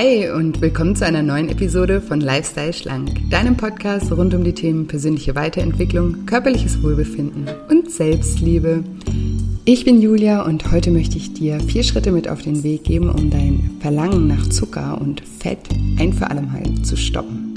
Hi und willkommen zu einer neuen Episode von Lifestyle Schlank, deinem Podcast rund um die Themen persönliche Weiterentwicklung, körperliches Wohlbefinden und Selbstliebe. Ich bin Julia und heute möchte ich dir vier Schritte mit auf den Weg geben, um dein Verlangen nach Zucker und Fett ein für allemal zu stoppen.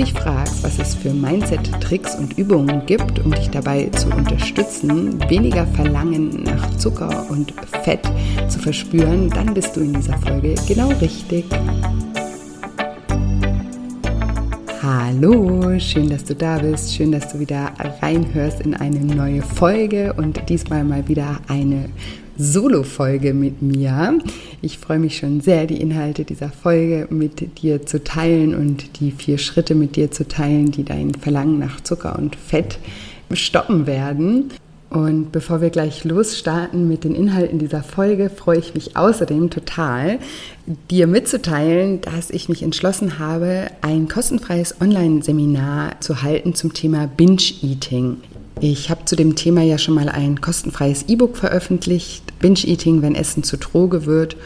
Dich fragst, was es für Mindset-Tricks und Übungen gibt, um dich dabei zu unterstützen, weniger Verlangen nach Zucker und Fett zu verspüren, dann bist du in dieser Folge genau richtig. Hallo, schön, dass du da bist, schön, dass du wieder reinhörst in eine neue Folge und diesmal mal wieder eine Solo-Folge mit mir. Ich freue mich schon sehr, die Inhalte dieser Folge mit dir zu teilen und die vier Schritte mit dir zu teilen, die dein Verlangen nach Zucker und Fett stoppen werden. Und bevor wir gleich losstarten mit den Inhalten dieser Folge, freue ich mich außerdem total, dir mitzuteilen, dass ich mich entschlossen habe, ein kostenfreies Online-Seminar zu halten zum Thema Binge-Eating. Ich habe zu dem Thema ja schon mal ein kostenfreies E-Book veröffentlicht, Binge-Eating, wenn Essen zu Droge wird.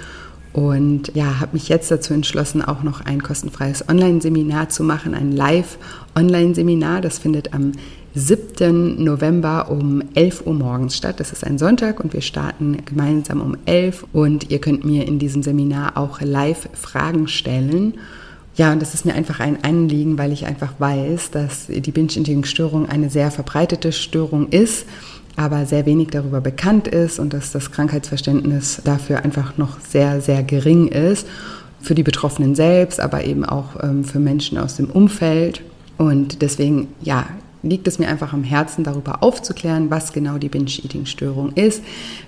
Und ja, habe mich jetzt dazu entschlossen, auch noch ein kostenfreies Online-Seminar zu machen, ein Live-Online-Seminar. Das findet am 7. November um 11 Uhr morgens statt. Das ist ein Sonntag und wir starten gemeinsam um 11 und ihr könnt mir in diesem Seminar auch live Fragen stellen. Ja, und das ist mir einfach ein Anliegen, weil ich einfach weiß, dass die Binge-Eating-Störung eine sehr verbreitete Störung ist, aber sehr wenig darüber bekannt ist und dass das Krankheitsverständnis dafür einfach noch sehr, sehr gering ist. Für die Betroffenen selbst, aber eben auch ähm, für Menschen aus dem Umfeld. Und deswegen, ja, liegt es mir einfach am Herzen, darüber aufzuklären, was genau die Binge-Eating-Störung ist,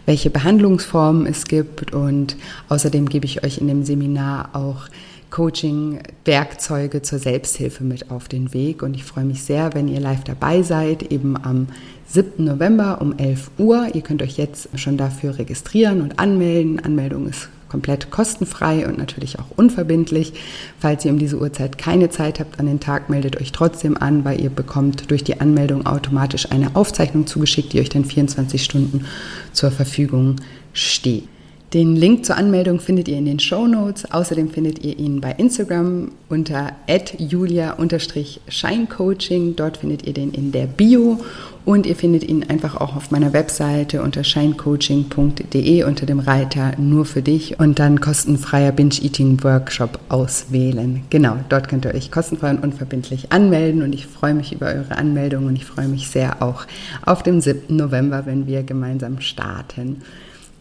welche Behandlungsformen es gibt und außerdem gebe ich euch in dem Seminar auch Coaching-Werkzeuge zur Selbsthilfe mit auf den Weg. Und ich freue mich sehr, wenn ihr live dabei seid, eben am 7. November um 11 Uhr. Ihr könnt euch jetzt schon dafür registrieren und anmelden. Anmeldung ist komplett kostenfrei und natürlich auch unverbindlich. Falls ihr um diese Uhrzeit keine Zeit habt an den Tag, meldet euch trotzdem an, weil ihr bekommt durch die Anmeldung automatisch eine Aufzeichnung zugeschickt, die euch dann 24 Stunden zur Verfügung steht. Den Link zur Anmeldung findet ihr in den Show Notes. Außerdem findet ihr ihn bei Instagram unter julia-scheincoaching. Dort findet ihr den in der Bio. Und ihr findet ihn einfach auch auf meiner Webseite unter scheincoaching.de unter dem Reiter nur für dich und dann kostenfreier Binge-Eating-Workshop auswählen. Genau, dort könnt ihr euch kostenfrei und unverbindlich anmelden und ich freue mich über eure Anmeldung und ich freue mich sehr auch auf den 7. November, wenn wir gemeinsam starten.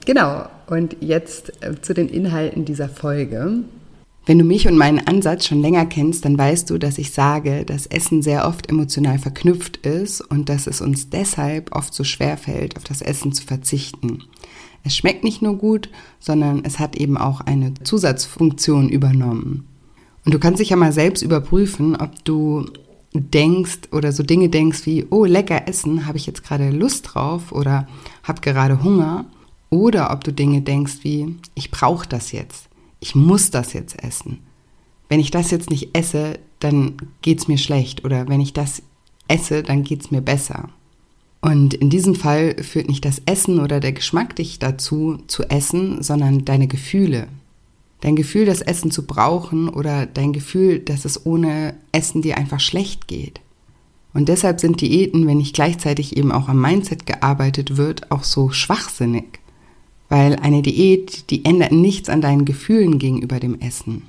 Genau, und jetzt äh, zu den Inhalten dieser Folge. Wenn du mich und meinen Ansatz schon länger kennst, dann weißt du, dass ich sage, dass Essen sehr oft emotional verknüpft ist und dass es uns deshalb oft so schwer fällt, auf das Essen zu verzichten. Es schmeckt nicht nur gut, sondern es hat eben auch eine Zusatzfunktion übernommen. Und du kannst dich ja mal selbst überprüfen, ob du denkst oder so Dinge denkst wie, oh, lecker essen, habe ich jetzt gerade Lust drauf oder habe gerade Hunger oder ob du Dinge denkst wie, ich brauche das jetzt, ich muss das jetzt essen. Wenn ich das jetzt nicht esse, dann geht es mir schlecht. Oder wenn ich das esse, dann geht es mir besser. Und in diesem Fall führt nicht das Essen oder der Geschmack dich dazu, zu essen, sondern deine Gefühle. Dein Gefühl, das Essen zu brauchen oder dein Gefühl, dass es ohne Essen dir einfach schlecht geht. Und deshalb sind Diäten, wenn nicht gleichzeitig eben auch am Mindset gearbeitet wird, auch so schwachsinnig. Weil eine Diät, die ändert nichts an deinen Gefühlen gegenüber dem Essen.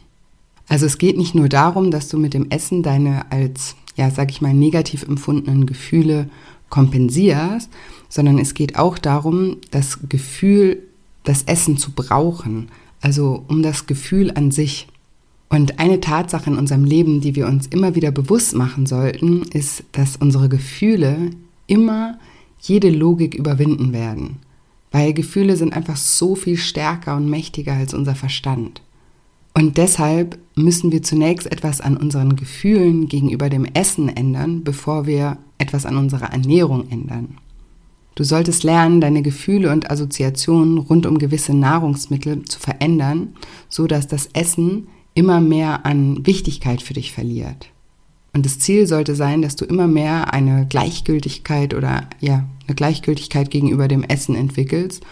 Also es geht nicht nur darum, dass du mit dem Essen deine als, ja, sag ich mal, negativ empfundenen Gefühle kompensierst, sondern es geht auch darum, das Gefühl, das Essen zu brauchen, also um das Gefühl an sich. Und eine Tatsache in unserem Leben, die wir uns immer wieder bewusst machen sollten, ist, dass unsere Gefühle immer jede Logik überwinden werden weil Gefühle sind einfach so viel stärker und mächtiger als unser Verstand. Und deshalb müssen wir zunächst etwas an unseren Gefühlen gegenüber dem Essen ändern, bevor wir etwas an unserer Ernährung ändern. Du solltest lernen, deine Gefühle und Assoziationen rund um gewisse Nahrungsmittel zu verändern, so dass das Essen immer mehr an Wichtigkeit für dich verliert. Und das Ziel sollte sein, dass du immer mehr eine Gleichgültigkeit oder ja, eine Gleichgültigkeit gegenüber dem Essen entwickelst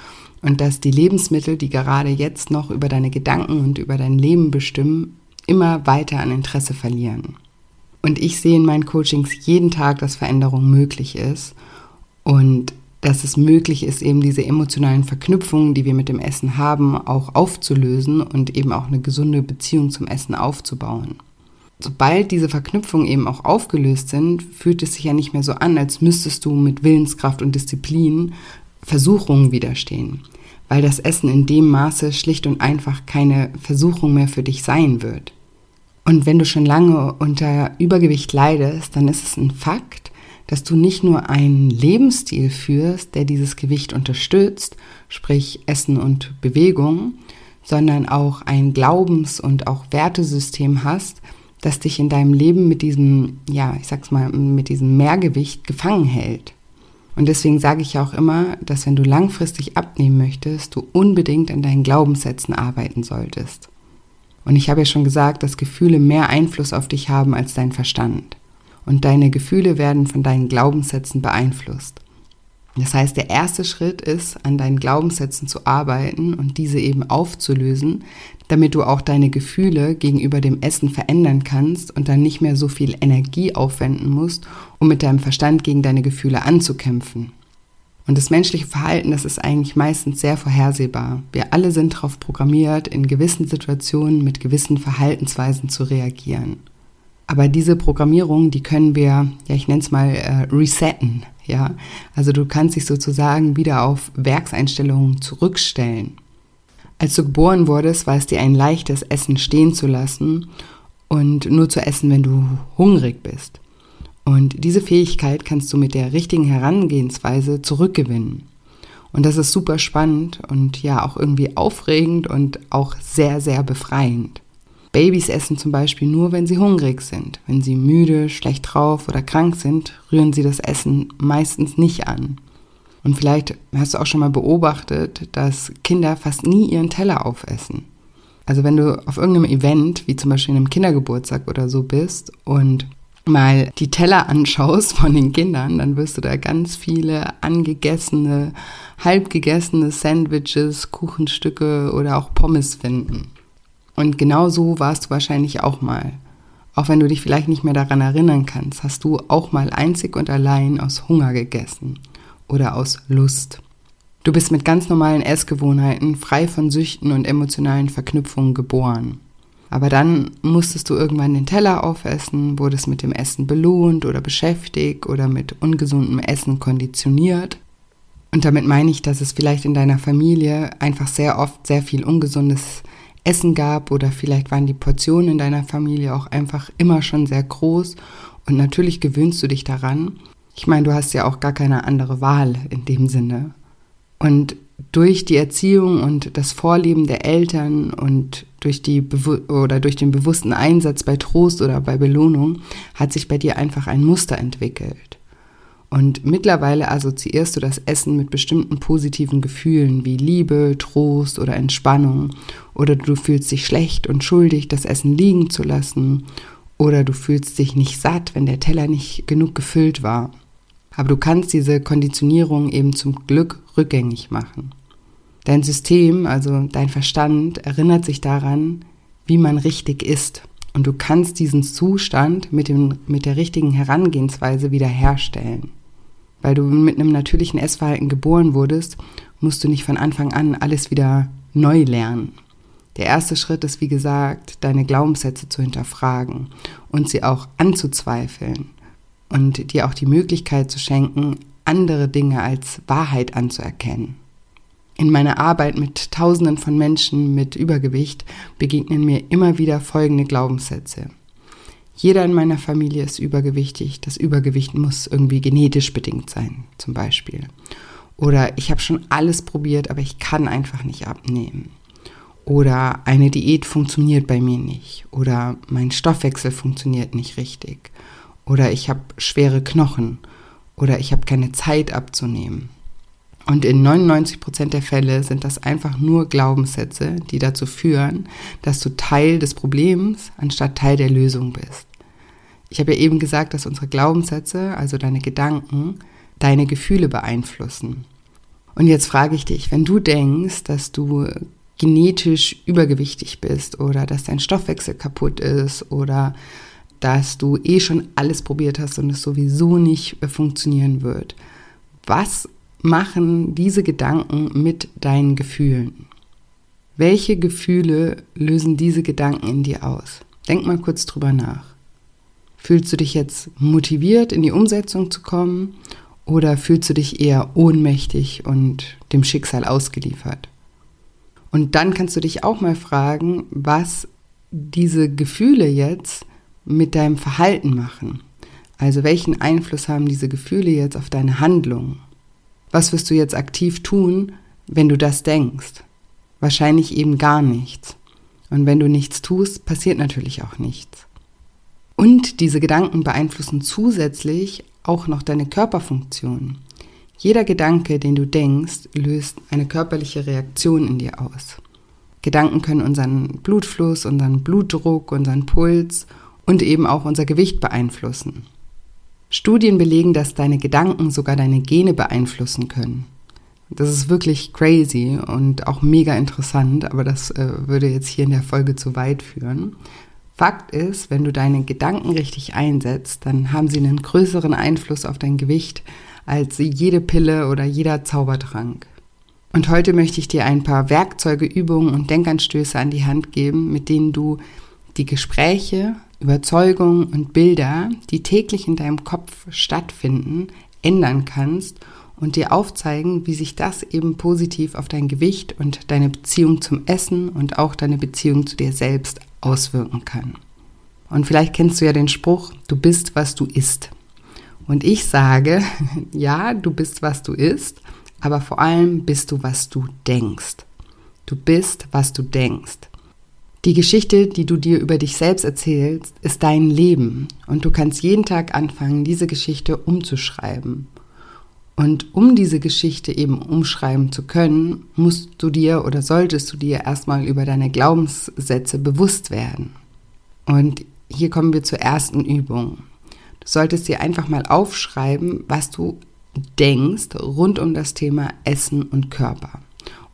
und dass die Lebensmittel, die gerade jetzt noch über deine Gedanken und über dein Leben bestimmen, immer weiter an Interesse verlieren. Und ich sehe in meinen Coachings jeden Tag, dass Veränderung möglich ist und dass es möglich ist, eben diese emotionalen Verknüpfungen, die wir mit dem Essen haben, auch aufzulösen und eben auch eine gesunde Beziehung zum Essen aufzubauen. Sobald diese Verknüpfungen eben auch aufgelöst sind, fühlt es sich ja nicht mehr so an, als müsstest du mit Willenskraft und Disziplin Versuchungen widerstehen, weil das Essen in dem Maße schlicht und einfach keine Versuchung mehr für dich sein wird. Und wenn du schon lange unter Übergewicht leidest, dann ist es ein Fakt, dass du nicht nur einen Lebensstil führst, der dieses Gewicht unterstützt, sprich Essen und Bewegung, sondern auch ein Glaubens- und auch Wertesystem hast, das dich in deinem Leben mit diesem, ja, ich sag's mal, mit diesem Mehrgewicht gefangen hält. Und deswegen sage ich auch immer, dass wenn du langfristig abnehmen möchtest, du unbedingt an deinen Glaubenssätzen arbeiten solltest. Und ich habe ja schon gesagt, dass Gefühle mehr Einfluss auf dich haben als dein Verstand und deine Gefühle werden von deinen Glaubenssätzen beeinflusst. Das heißt, der erste Schritt ist, an deinen Glaubenssätzen zu arbeiten und diese eben aufzulösen, damit du auch deine Gefühle gegenüber dem Essen verändern kannst und dann nicht mehr so viel Energie aufwenden musst, um mit deinem Verstand gegen deine Gefühle anzukämpfen. Und das menschliche Verhalten, das ist eigentlich meistens sehr vorhersehbar. Wir alle sind darauf programmiert, in gewissen Situationen mit gewissen Verhaltensweisen zu reagieren. Aber diese Programmierung, die können wir, ja, ich nenne es mal äh, resetten, ja. Also du kannst dich sozusagen wieder auf Werkseinstellungen zurückstellen. Als du geboren wurdest, war es dir ein leichtes, Essen stehen zu lassen und nur zu essen, wenn du hungrig bist. Und diese Fähigkeit kannst du mit der richtigen Herangehensweise zurückgewinnen. Und das ist super spannend und ja auch irgendwie aufregend und auch sehr, sehr befreiend. Babys essen zum Beispiel nur, wenn sie hungrig sind. Wenn sie müde, schlecht drauf oder krank sind, rühren sie das Essen meistens nicht an. Und vielleicht hast du auch schon mal beobachtet, dass Kinder fast nie ihren Teller aufessen. Also wenn du auf irgendeinem Event, wie zum Beispiel einem Kindergeburtstag oder so bist und mal die Teller anschaust von den Kindern, dann wirst du da ganz viele angegessene, halbgegessene Sandwiches, Kuchenstücke oder auch Pommes finden. Und genau so warst du wahrscheinlich auch mal. Auch wenn du dich vielleicht nicht mehr daran erinnern kannst, hast du auch mal einzig und allein aus Hunger gegessen oder aus Lust. Du bist mit ganz normalen Essgewohnheiten, frei von Süchten und emotionalen Verknüpfungen geboren. Aber dann musstest du irgendwann den Teller aufessen, wurdest mit dem Essen belohnt oder beschäftigt oder mit ungesundem Essen konditioniert. Und damit meine ich, dass es vielleicht in deiner Familie einfach sehr oft sehr viel ungesundes Essen gab oder vielleicht waren die Portionen in deiner Familie auch einfach immer schon sehr groß und natürlich gewöhnst du dich daran. Ich meine, du hast ja auch gar keine andere Wahl in dem Sinne. Und durch die Erziehung und das Vorleben der Eltern und durch die oder durch den bewussten Einsatz bei Trost oder bei Belohnung hat sich bei dir einfach ein Muster entwickelt. Und mittlerweile assoziierst du das Essen mit bestimmten positiven Gefühlen wie Liebe, Trost oder Entspannung. Oder du fühlst dich schlecht und schuldig, das Essen liegen zu lassen. Oder du fühlst dich nicht satt, wenn der Teller nicht genug gefüllt war. Aber du kannst diese Konditionierung eben zum Glück rückgängig machen. Dein System, also dein Verstand, erinnert sich daran, wie man richtig ist. Und du kannst diesen Zustand mit, dem, mit der richtigen Herangehensweise wiederherstellen. Weil du mit einem natürlichen Essverhalten geboren wurdest, musst du nicht von Anfang an alles wieder neu lernen. Der erste Schritt ist, wie gesagt, deine Glaubenssätze zu hinterfragen und sie auch anzuzweifeln und dir auch die Möglichkeit zu schenken, andere Dinge als Wahrheit anzuerkennen. In meiner Arbeit mit Tausenden von Menschen mit Übergewicht begegnen mir immer wieder folgende Glaubenssätze. Jeder in meiner Familie ist übergewichtig. Das Übergewicht muss irgendwie genetisch bedingt sein, zum Beispiel. Oder ich habe schon alles probiert, aber ich kann einfach nicht abnehmen. Oder eine Diät funktioniert bei mir nicht. Oder mein Stoffwechsel funktioniert nicht richtig. Oder ich habe schwere Knochen. Oder ich habe keine Zeit abzunehmen. Und in 99 Prozent der Fälle sind das einfach nur Glaubenssätze, die dazu führen, dass du Teil des Problems anstatt Teil der Lösung bist. Ich habe ja eben gesagt, dass unsere Glaubenssätze, also deine Gedanken, deine Gefühle beeinflussen. Und jetzt frage ich dich, wenn du denkst, dass du genetisch übergewichtig bist oder dass dein Stoffwechsel kaputt ist oder dass du eh schon alles probiert hast und es sowieso nicht funktionieren wird. Was machen diese Gedanken mit deinen Gefühlen? Welche Gefühle lösen diese Gedanken in dir aus? Denk mal kurz drüber nach. Fühlst du dich jetzt motiviert, in die Umsetzung zu kommen oder fühlst du dich eher ohnmächtig und dem Schicksal ausgeliefert? Und dann kannst du dich auch mal fragen, was diese Gefühle jetzt mit deinem Verhalten machen. Also welchen Einfluss haben diese Gefühle jetzt auf deine Handlung? Was wirst du jetzt aktiv tun, wenn du das denkst? Wahrscheinlich eben gar nichts. Und wenn du nichts tust, passiert natürlich auch nichts. Und diese Gedanken beeinflussen zusätzlich auch noch deine Körperfunktion. Jeder Gedanke, den du denkst, löst eine körperliche Reaktion in dir aus. Gedanken können unseren Blutfluss, unseren Blutdruck, unseren Puls und eben auch unser Gewicht beeinflussen. Studien belegen, dass deine Gedanken sogar deine Gene beeinflussen können. Das ist wirklich crazy und auch mega interessant, aber das äh, würde jetzt hier in der Folge zu weit führen. Fakt ist, wenn du deine Gedanken richtig einsetzt, dann haben sie einen größeren Einfluss auf dein Gewicht als jede Pille oder jeder Zaubertrank. Und heute möchte ich dir ein paar Werkzeuge, Übungen und Denkanstöße an die Hand geben, mit denen du die Gespräche, Überzeugungen und Bilder, die täglich in deinem Kopf stattfinden, ändern kannst und dir aufzeigen, wie sich das eben positiv auf dein Gewicht und deine Beziehung zum Essen und auch deine Beziehung zu dir selbst auswirken kann. Und vielleicht kennst du ja den Spruch, du bist, was du isst. Und ich sage, ja, du bist, was du isst, aber vor allem bist du, was du denkst. Du bist, was du denkst. Die Geschichte, die du dir über dich selbst erzählst, ist dein Leben und du kannst jeden Tag anfangen, diese Geschichte umzuschreiben. Und um diese Geschichte eben umschreiben zu können, musst du dir oder solltest du dir erstmal über deine Glaubenssätze bewusst werden. Und hier kommen wir zur ersten Übung. Du solltest dir einfach mal aufschreiben, was du denkst rund um das Thema Essen und Körper.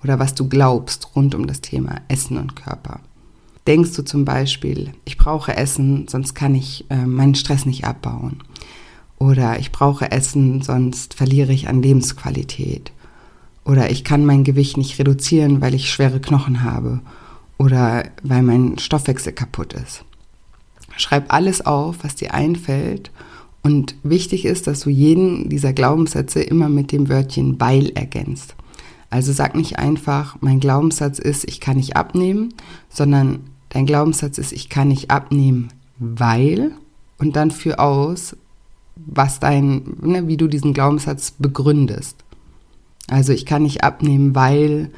Oder was du glaubst rund um das Thema Essen und Körper. Denkst du zum Beispiel, ich brauche Essen, sonst kann ich äh, meinen Stress nicht abbauen. Oder ich brauche Essen, sonst verliere ich an Lebensqualität. Oder ich kann mein Gewicht nicht reduzieren, weil ich schwere Knochen habe. Oder weil mein Stoffwechsel kaputt ist. Schreib alles auf, was dir einfällt. Und wichtig ist, dass du jeden dieser Glaubenssätze immer mit dem Wörtchen weil ergänzt. Also sag nicht einfach, mein Glaubenssatz ist, ich kann nicht abnehmen, sondern dein Glaubenssatz ist, ich kann nicht abnehmen, weil und dann führ aus, was dein, ne, wie du diesen Glaubenssatz begründest. Also ich kann nicht abnehmen, weil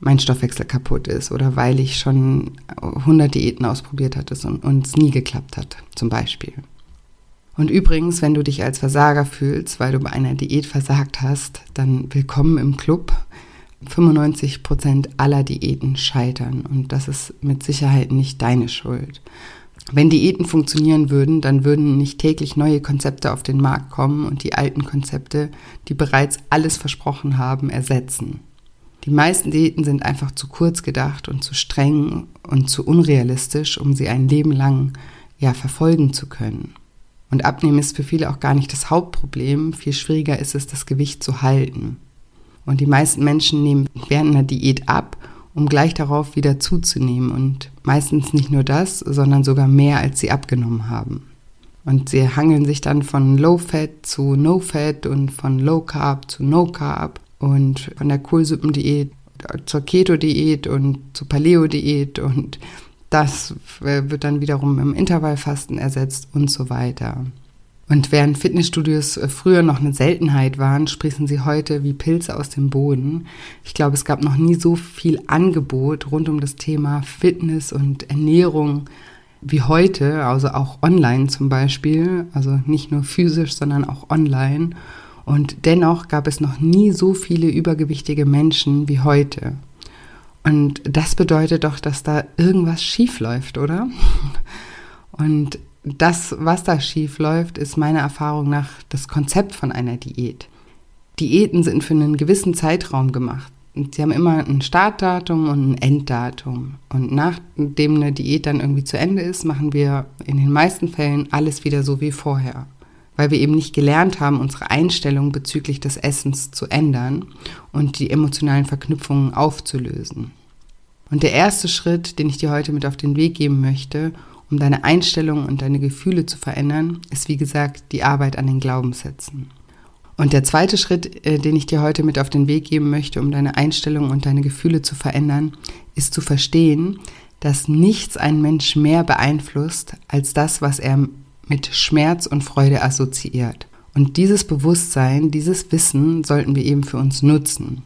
mein Stoffwechsel kaputt ist oder weil ich schon 100 Diäten ausprobiert hatte und es nie geklappt hat, zum Beispiel. Und übrigens, wenn du dich als Versager fühlst, weil du bei einer Diät versagt hast, dann willkommen im Club. 95 Prozent aller Diäten scheitern und das ist mit Sicherheit nicht deine Schuld. Wenn Diäten funktionieren würden, dann würden nicht täglich neue Konzepte auf den Markt kommen und die alten Konzepte, die bereits alles versprochen haben, ersetzen. Die meisten Diäten sind einfach zu kurz gedacht und zu streng und zu unrealistisch, um sie ein Leben lang ja verfolgen zu können. Und Abnehmen ist für viele auch gar nicht das Hauptproblem, viel schwieriger ist es, das Gewicht zu halten. Und die meisten Menschen nehmen während einer Diät ab, um gleich darauf wieder zuzunehmen. Und meistens nicht nur das, sondern sogar mehr, als sie abgenommen haben. Und sie hangeln sich dann von Low Fat zu No Fat und von Low Carb zu No Carb und von der Kohlsuppendiät zur Keto-Diät und zur Paleo-Diät und das wird dann wiederum im Intervallfasten ersetzt und so weiter. Und während Fitnessstudios äh, früher noch eine Seltenheit waren, sprießen sie heute wie Pilze aus dem Boden. Ich glaube, es gab noch nie so viel Angebot rund um das Thema Fitness und Ernährung wie heute, also auch online zum Beispiel, also nicht nur physisch, sondern auch online. Und dennoch gab es noch nie so viele übergewichtige Menschen wie heute. Und das bedeutet doch, dass da irgendwas schief läuft, oder? Und das, was da schief läuft, ist meiner Erfahrung nach das Konzept von einer Diät. Diäten sind für einen gewissen Zeitraum gemacht. Und sie haben immer ein Startdatum und ein Enddatum. Und nachdem eine Diät dann irgendwie zu Ende ist, machen wir in den meisten Fällen alles wieder so wie vorher. Weil wir eben nicht gelernt haben, unsere Einstellung bezüglich des Essens zu ändern und die emotionalen Verknüpfungen aufzulösen. Und der erste Schritt, den ich dir heute mit auf den Weg geben möchte, um deine Einstellung und deine Gefühle zu verändern, ist wie gesagt die Arbeit an den Glaubenssätzen. Und der zweite Schritt, äh, den ich dir heute mit auf den Weg geben möchte, um deine Einstellung und deine Gefühle zu verändern, ist zu verstehen, dass nichts einen Mensch mehr beeinflusst als das, was er mit Schmerz und Freude assoziiert. Und dieses Bewusstsein, dieses Wissen sollten wir eben für uns nutzen.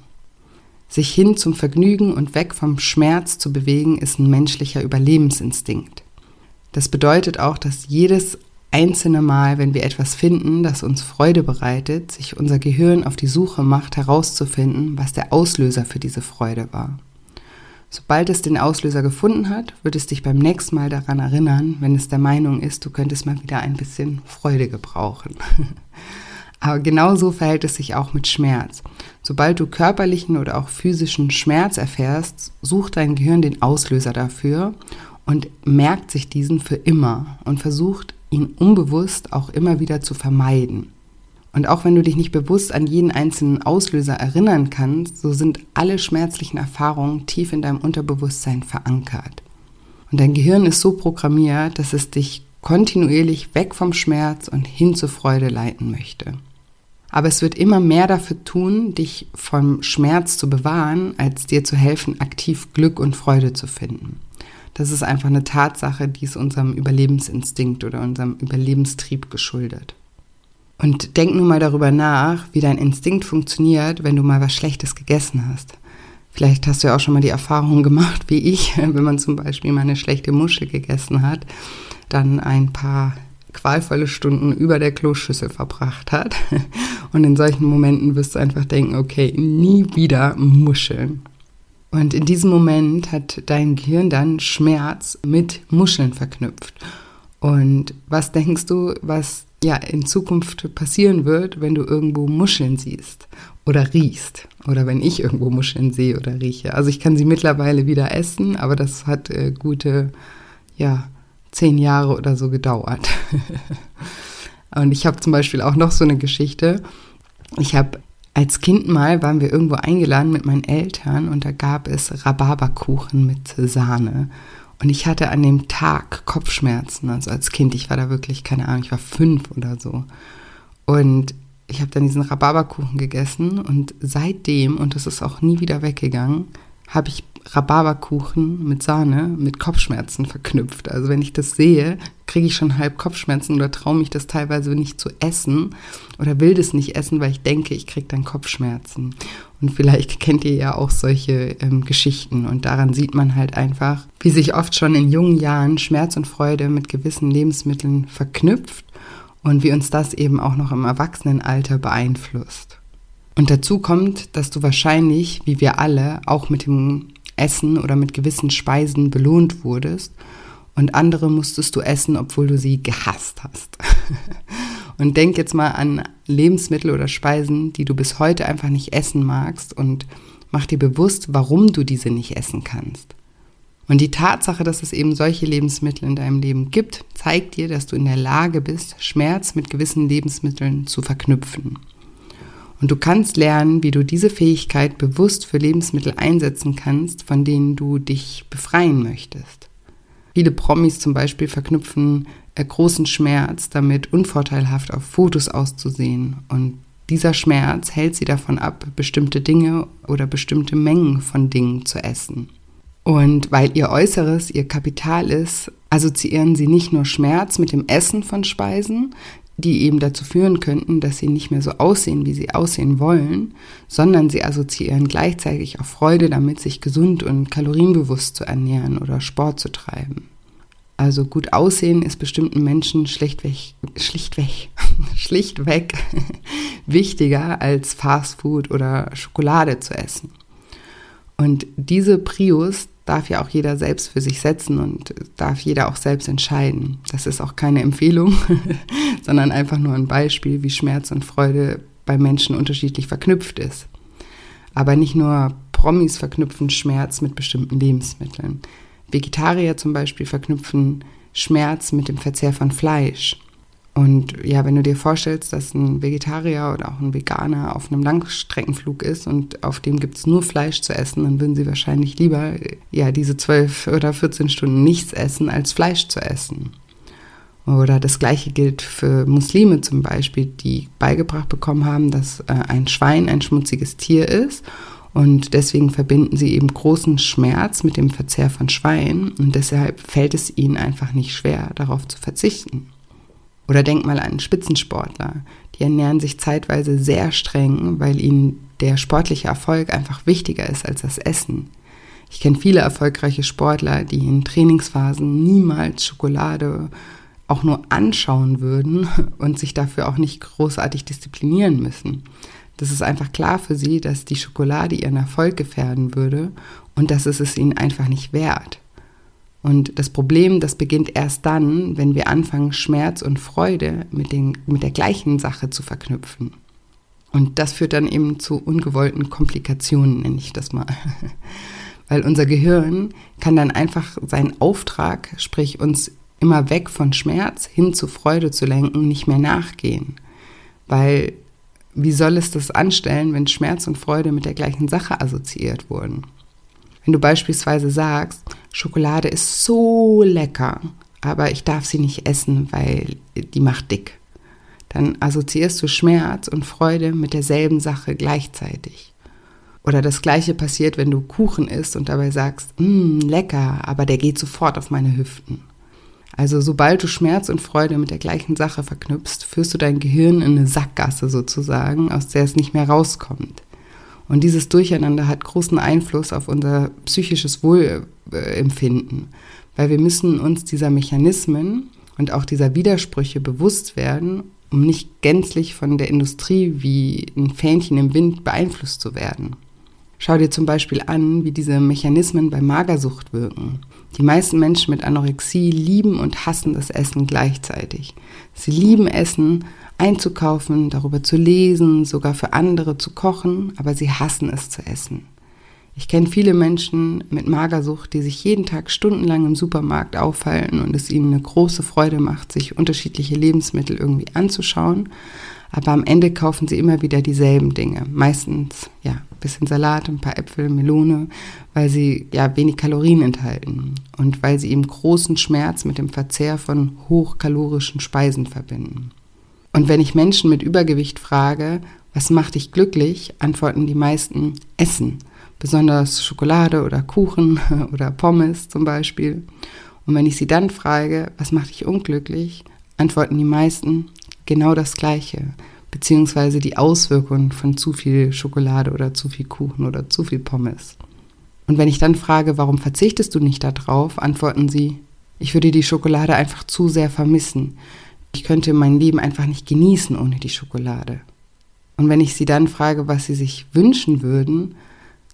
Sich hin zum Vergnügen und weg vom Schmerz zu bewegen, ist ein menschlicher Überlebensinstinkt. Das bedeutet auch, dass jedes einzelne Mal, wenn wir etwas finden, das uns Freude bereitet, sich unser Gehirn auf die Suche macht, herauszufinden, was der Auslöser für diese Freude war. Sobald es den Auslöser gefunden hat, wird es dich beim nächsten Mal daran erinnern, wenn es der Meinung ist, du könntest mal wieder ein bisschen Freude gebrauchen. Aber genauso verhält es sich auch mit Schmerz. Sobald du körperlichen oder auch physischen Schmerz erfährst, sucht dein Gehirn den Auslöser dafür und merkt sich diesen für immer und versucht ihn unbewusst auch immer wieder zu vermeiden. Und auch wenn du dich nicht bewusst an jeden einzelnen Auslöser erinnern kannst, so sind alle schmerzlichen Erfahrungen tief in deinem Unterbewusstsein verankert. Und dein Gehirn ist so programmiert, dass es dich kontinuierlich weg vom Schmerz und hin zur Freude leiten möchte. Aber es wird immer mehr dafür tun, dich vom Schmerz zu bewahren, als dir zu helfen, aktiv Glück und Freude zu finden. Das ist einfach eine Tatsache, die ist unserem Überlebensinstinkt oder unserem Überlebenstrieb geschuldet. Und denk nur mal darüber nach, wie dein Instinkt funktioniert, wenn du mal was Schlechtes gegessen hast. Vielleicht hast du ja auch schon mal die Erfahrung gemacht, wie ich, wenn man zum Beispiel mal eine schlechte Muschel gegessen hat, dann ein paar qualvolle Stunden über der Kloschüssel verbracht hat. Und in solchen Momenten wirst du einfach denken, okay, nie wieder Muscheln. Und in diesem Moment hat dein Gehirn dann Schmerz mit Muscheln verknüpft. Und was denkst du, was ja in Zukunft passieren wird, wenn du irgendwo Muscheln siehst oder riechst oder wenn ich irgendwo Muscheln sehe oder rieche? Also ich kann sie mittlerweile wieder essen, aber das hat äh, gute ja zehn Jahre oder so gedauert. Und ich habe zum Beispiel auch noch so eine Geschichte. Ich habe als Kind mal waren wir irgendwo eingeladen mit meinen Eltern und da gab es Rhabarberkuchen mit Sahne. Und ich hatte an dem Tag Kopfschmerzen, also als Kind. Ich war da wirklich, keine Ahnung, ich war fünf oder so. Und ich habe dann diesen Rhabarberkuchen gegessen und seitdem, und das ist auch nie wieder weggegangen, habe ich Rhabarberkuchen mit Sahne mit Kopfschmerzen verknüpft. Also wenn ich das sehe, kriege ich schon halb Kopfschmerzen oder traue mich das teilweise nicht zu essen oder will das nicht essen, weil ich denke, ich kriege dann Kopfschmerzen. Und vielleicht kennt ihr ja auch solche ähm, Geschichten und daran sieht man halt einfach, wie sich oft schon in jungen Jahren Schmerz und Freude mit gewissen Lebensmitteln verknüpft und wie uns das eben auch noch im Erwachsenenalter beeinflusst. Und dazu kommt, dass du wahrscheinlich, wie wir alle, auch mit dem Essen oder mit gewissen Speisen belohnt wurdest und andere musstest du essen, obwohl du sie gehasst hast. und denk jetzt mal an Lebensmittel oder Speisen, die du bis heute einfach nicht essen magst und mach dir bewusst, warum du diese nicht essen kannst. Und die Tatsache, dass es eben solche Lebensmittel in deinem Leben gibt, zeigt dir, dass du in der Lage bist, Schmerz mit gewissen Lebensmitteln zu verknüpfen. Und du kannst lernen, wie du diese Fähigkeit bewusst für Lebensmittel einsetzen kannst, von denen du dich befreien möchtest. Viele Promis zum Beispiel verknüpfen äh, großen Schmerz damit, unvorteilhaft auf Fotos auszusehen. Und dieser Schmerz hält sie davon ab, bestimmte Dinge oder bestimmte Mengen von Dingen zu essen. Und weil ihr Äußeres ihr Kapital ist, assoziieren sie nicht nur Schmerz mit dem Essen von Speisen, die eben dazu führen könnten, dass sie nicht mehr so aussehen, wie sie aussehen wollen, sondern sie assoziieren gleichzeitig auch Freude damit, sich gesund und kalorienbewusst zu ernähren oder Sport zu treiben. Also gut aussehen ist bestimmten Menschen schlichtweg, schlichtweg schlichtweg wichtiger als Fastfood oder Schokolade zu essen. Und diese Prius darf ja auch jeder selbst für sich setzen und darf jeder auch selbst entscheiden. Das ist auch keine Empfehlung, sondern einfach nur ein Beispiel, wie Schmerz und Freude bei Menschen unterschiedlich verknüpft ist. Aber nicht nur Promis verknüpfen Schmerz mit bestimmten Lebensmitteln. Vegetarier zum Beispiel verknüpfen Schmerz mit dem Verzehr von Fleisch. Und ja, wenn du dir vorstellst, dass ein Vegetarier oder auch ein Veganer auf einem Langstreckenflug ist und auf dem gibt es nur Fleisch zu essen, dann würden sie wahrscheinlich lieber ja diese zwölf oder 14 Stunden nichts essen, als Fleisch zu essen. Oder das gleiche gilt für Muslime zum Beispiel, die beigebracht bekommen haben, dass äh, ein Schwein ein schmutziges Tier ist. Und deswegen verbinden sie eben großen Schmerz mit dem Verzehr von Schwein. Und deshalb fällt es ihnen einfach nicht schwer, darauf zu verzichten. Oder denk mal an Spitzensportler. Die ernähren sich zeitweise sehr streng, weil ihnen der sportliche Erfolg einfach wichtiger ist als das Essen. Ich kenne viele erfolgreiche Sportler, die in Trainingsphasen niemals Schokolade auch nur anschauen würden und sich dafür auch nicht großartig disziplinieren müssen. Das ist einfach klar für sie, dass die Schokolade ihren Erfolg gefährden würde und dass es es ihnen einfach nicht wert. Und das Problem, das beginnt erst dann, wenn wir anfangen, Schmerz und Freude mit, den, mit der gleichen Sache zu verknüpfen. Und das führt dann eben zu ungewollten Komplikationen, nenne ich das mal. Weil unser Gehirn kann dann einfach seinen Auftrag, sprich uns immer weg von Schmerz hin zu Freude zu lenken, nicht mehr nachgehen. Weil wie soll es das anstellen, wenn Schmerz und Freude mit der gleichen Sache assoziiert wurden? Wenn du beispielsweise sagst, Schokolade ist so lecker, aber ich darf sie nicht essen, weil die macht dick, dann assoziierst du Schmerz und Freude mit derselben Sache gleichzeitig. Oder das gleiche passiert, wenn du Kuchen isst und dabei sagst, mmm, lecker, aber der geht sofort auf meine Hüften. Also sobald du Schmerz und Freude mit der gleichen Sache verknüpfst, führst du dein Gehirn in eine Sackgasse sozusagen, aus der es nicht mehr rauskommt. Und dieses Durcheinander hat großen Einfluss auf unser psychisches Wohlempfinden, weil wir müssen uns dieser Mechanismen und auch dieser Widersprüche bewusst werden, um nicht gänzlich von der Industrie wie ein Fähnchen im Wind beeinflusst zu werden. Schau dir zum Beispiel an, wie diese Mechanismen bei Magersucht wirken. Die meisten Menschen mit Anorexie lieben und hassen das Essen gleichzeitig. Sie lieben Essen, einzukaufen, darüber zu lesen, sogar für andere zu kochen, aber sie hassen es zu essen. Ich kenne viele Menschen mit Magersucht, die sich jeden Tag stundenlang im Supermarkt aufhalten und es ihnen eine große Freude macht, sich unterschiedliche Lebensmittel irgendwie anzuschauen. Aber am Ende kaufen sie immer wieder dieselben Dinge. Meistens, ja, ein bisschen Salat, ein paar Äpfel, Melone, weil sie ja wenig Kalorien enthalten und weil sie eben großen Schmerz mit dem Verzehr von hochkalorischen Speisen verbinden. Und wenn ich Menschen mit Übergewicht frage, was macht dich glücklich, antworten die meisten Essen, besonders Schokolade oder Kuchen oder Pommes zum Beispiel. Und wenn ich sie dann frage, was macht dich unglücklich, antworten die meisten genau das Gleiche, beziehungsweise die Auswirkungen von zu viel Schokolade oder zu viel Kuchen oder zu viel Pommes. Und wenn ich dann frage, warum verzichtest du nicht darauf, antworten sie, ich würde die Schokolade einfach zu sehr vermissen. Ich könnte mein Leben einfach nicht genießen ohne die Schokolade. Und wenn ich sie dann frage, was sie sich wünschen würden,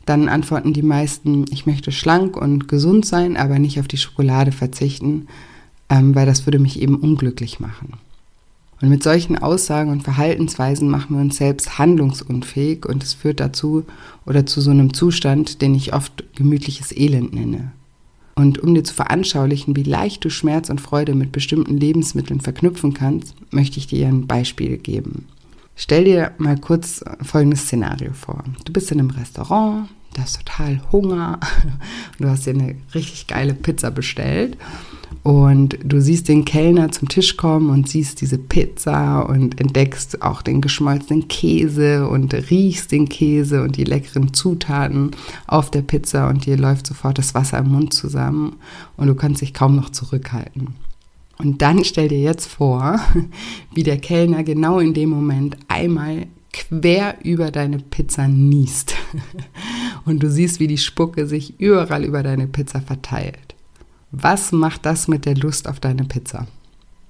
dann antworten die meisten, ich möchte schlank und gesund sein, aber nicht auf die Schokolade verzichten, ähm, weil das würde mich eben unglücklich machen. Und mit solchen Aussagen und Verhaltensweisen machen wir uns selbst handlungsunfähig und es führt dazu oder zu so einem Zustand, den ich oft gemütliches Elend nenne. Und um dir zu veranschaulichen, wie leicht du Schmerz und Freude mit bestimmten Lebensmitteln verknüpfen kannst, möchte ich dir ein Beispiel geben. Stell dir mal kurz folgendes Szenario vor. Du bist in einem Restaurant, du hast total Hunger, du hast dir eine richtig geile Pizza bestellt und du siehst den Kellner zum Tisch kommen und siehst diese Pizza und entdeckst auch den geschmolzenen Käse und riechst den Käse und die leckeren Zutaten auf der Pizza und dir läuft sofort das Wasser im Mund zusammen und du kannst dich kaum noch zurückhalten. Und dann stell dir jetzt vor, wie der Kellner genau in dem Moment einmal quer über deine Pizza niest. Und du siehst, wie die Spucke sich überall über deine Pizza verteilt. Was macht das mit der Lust auf deine Pizza?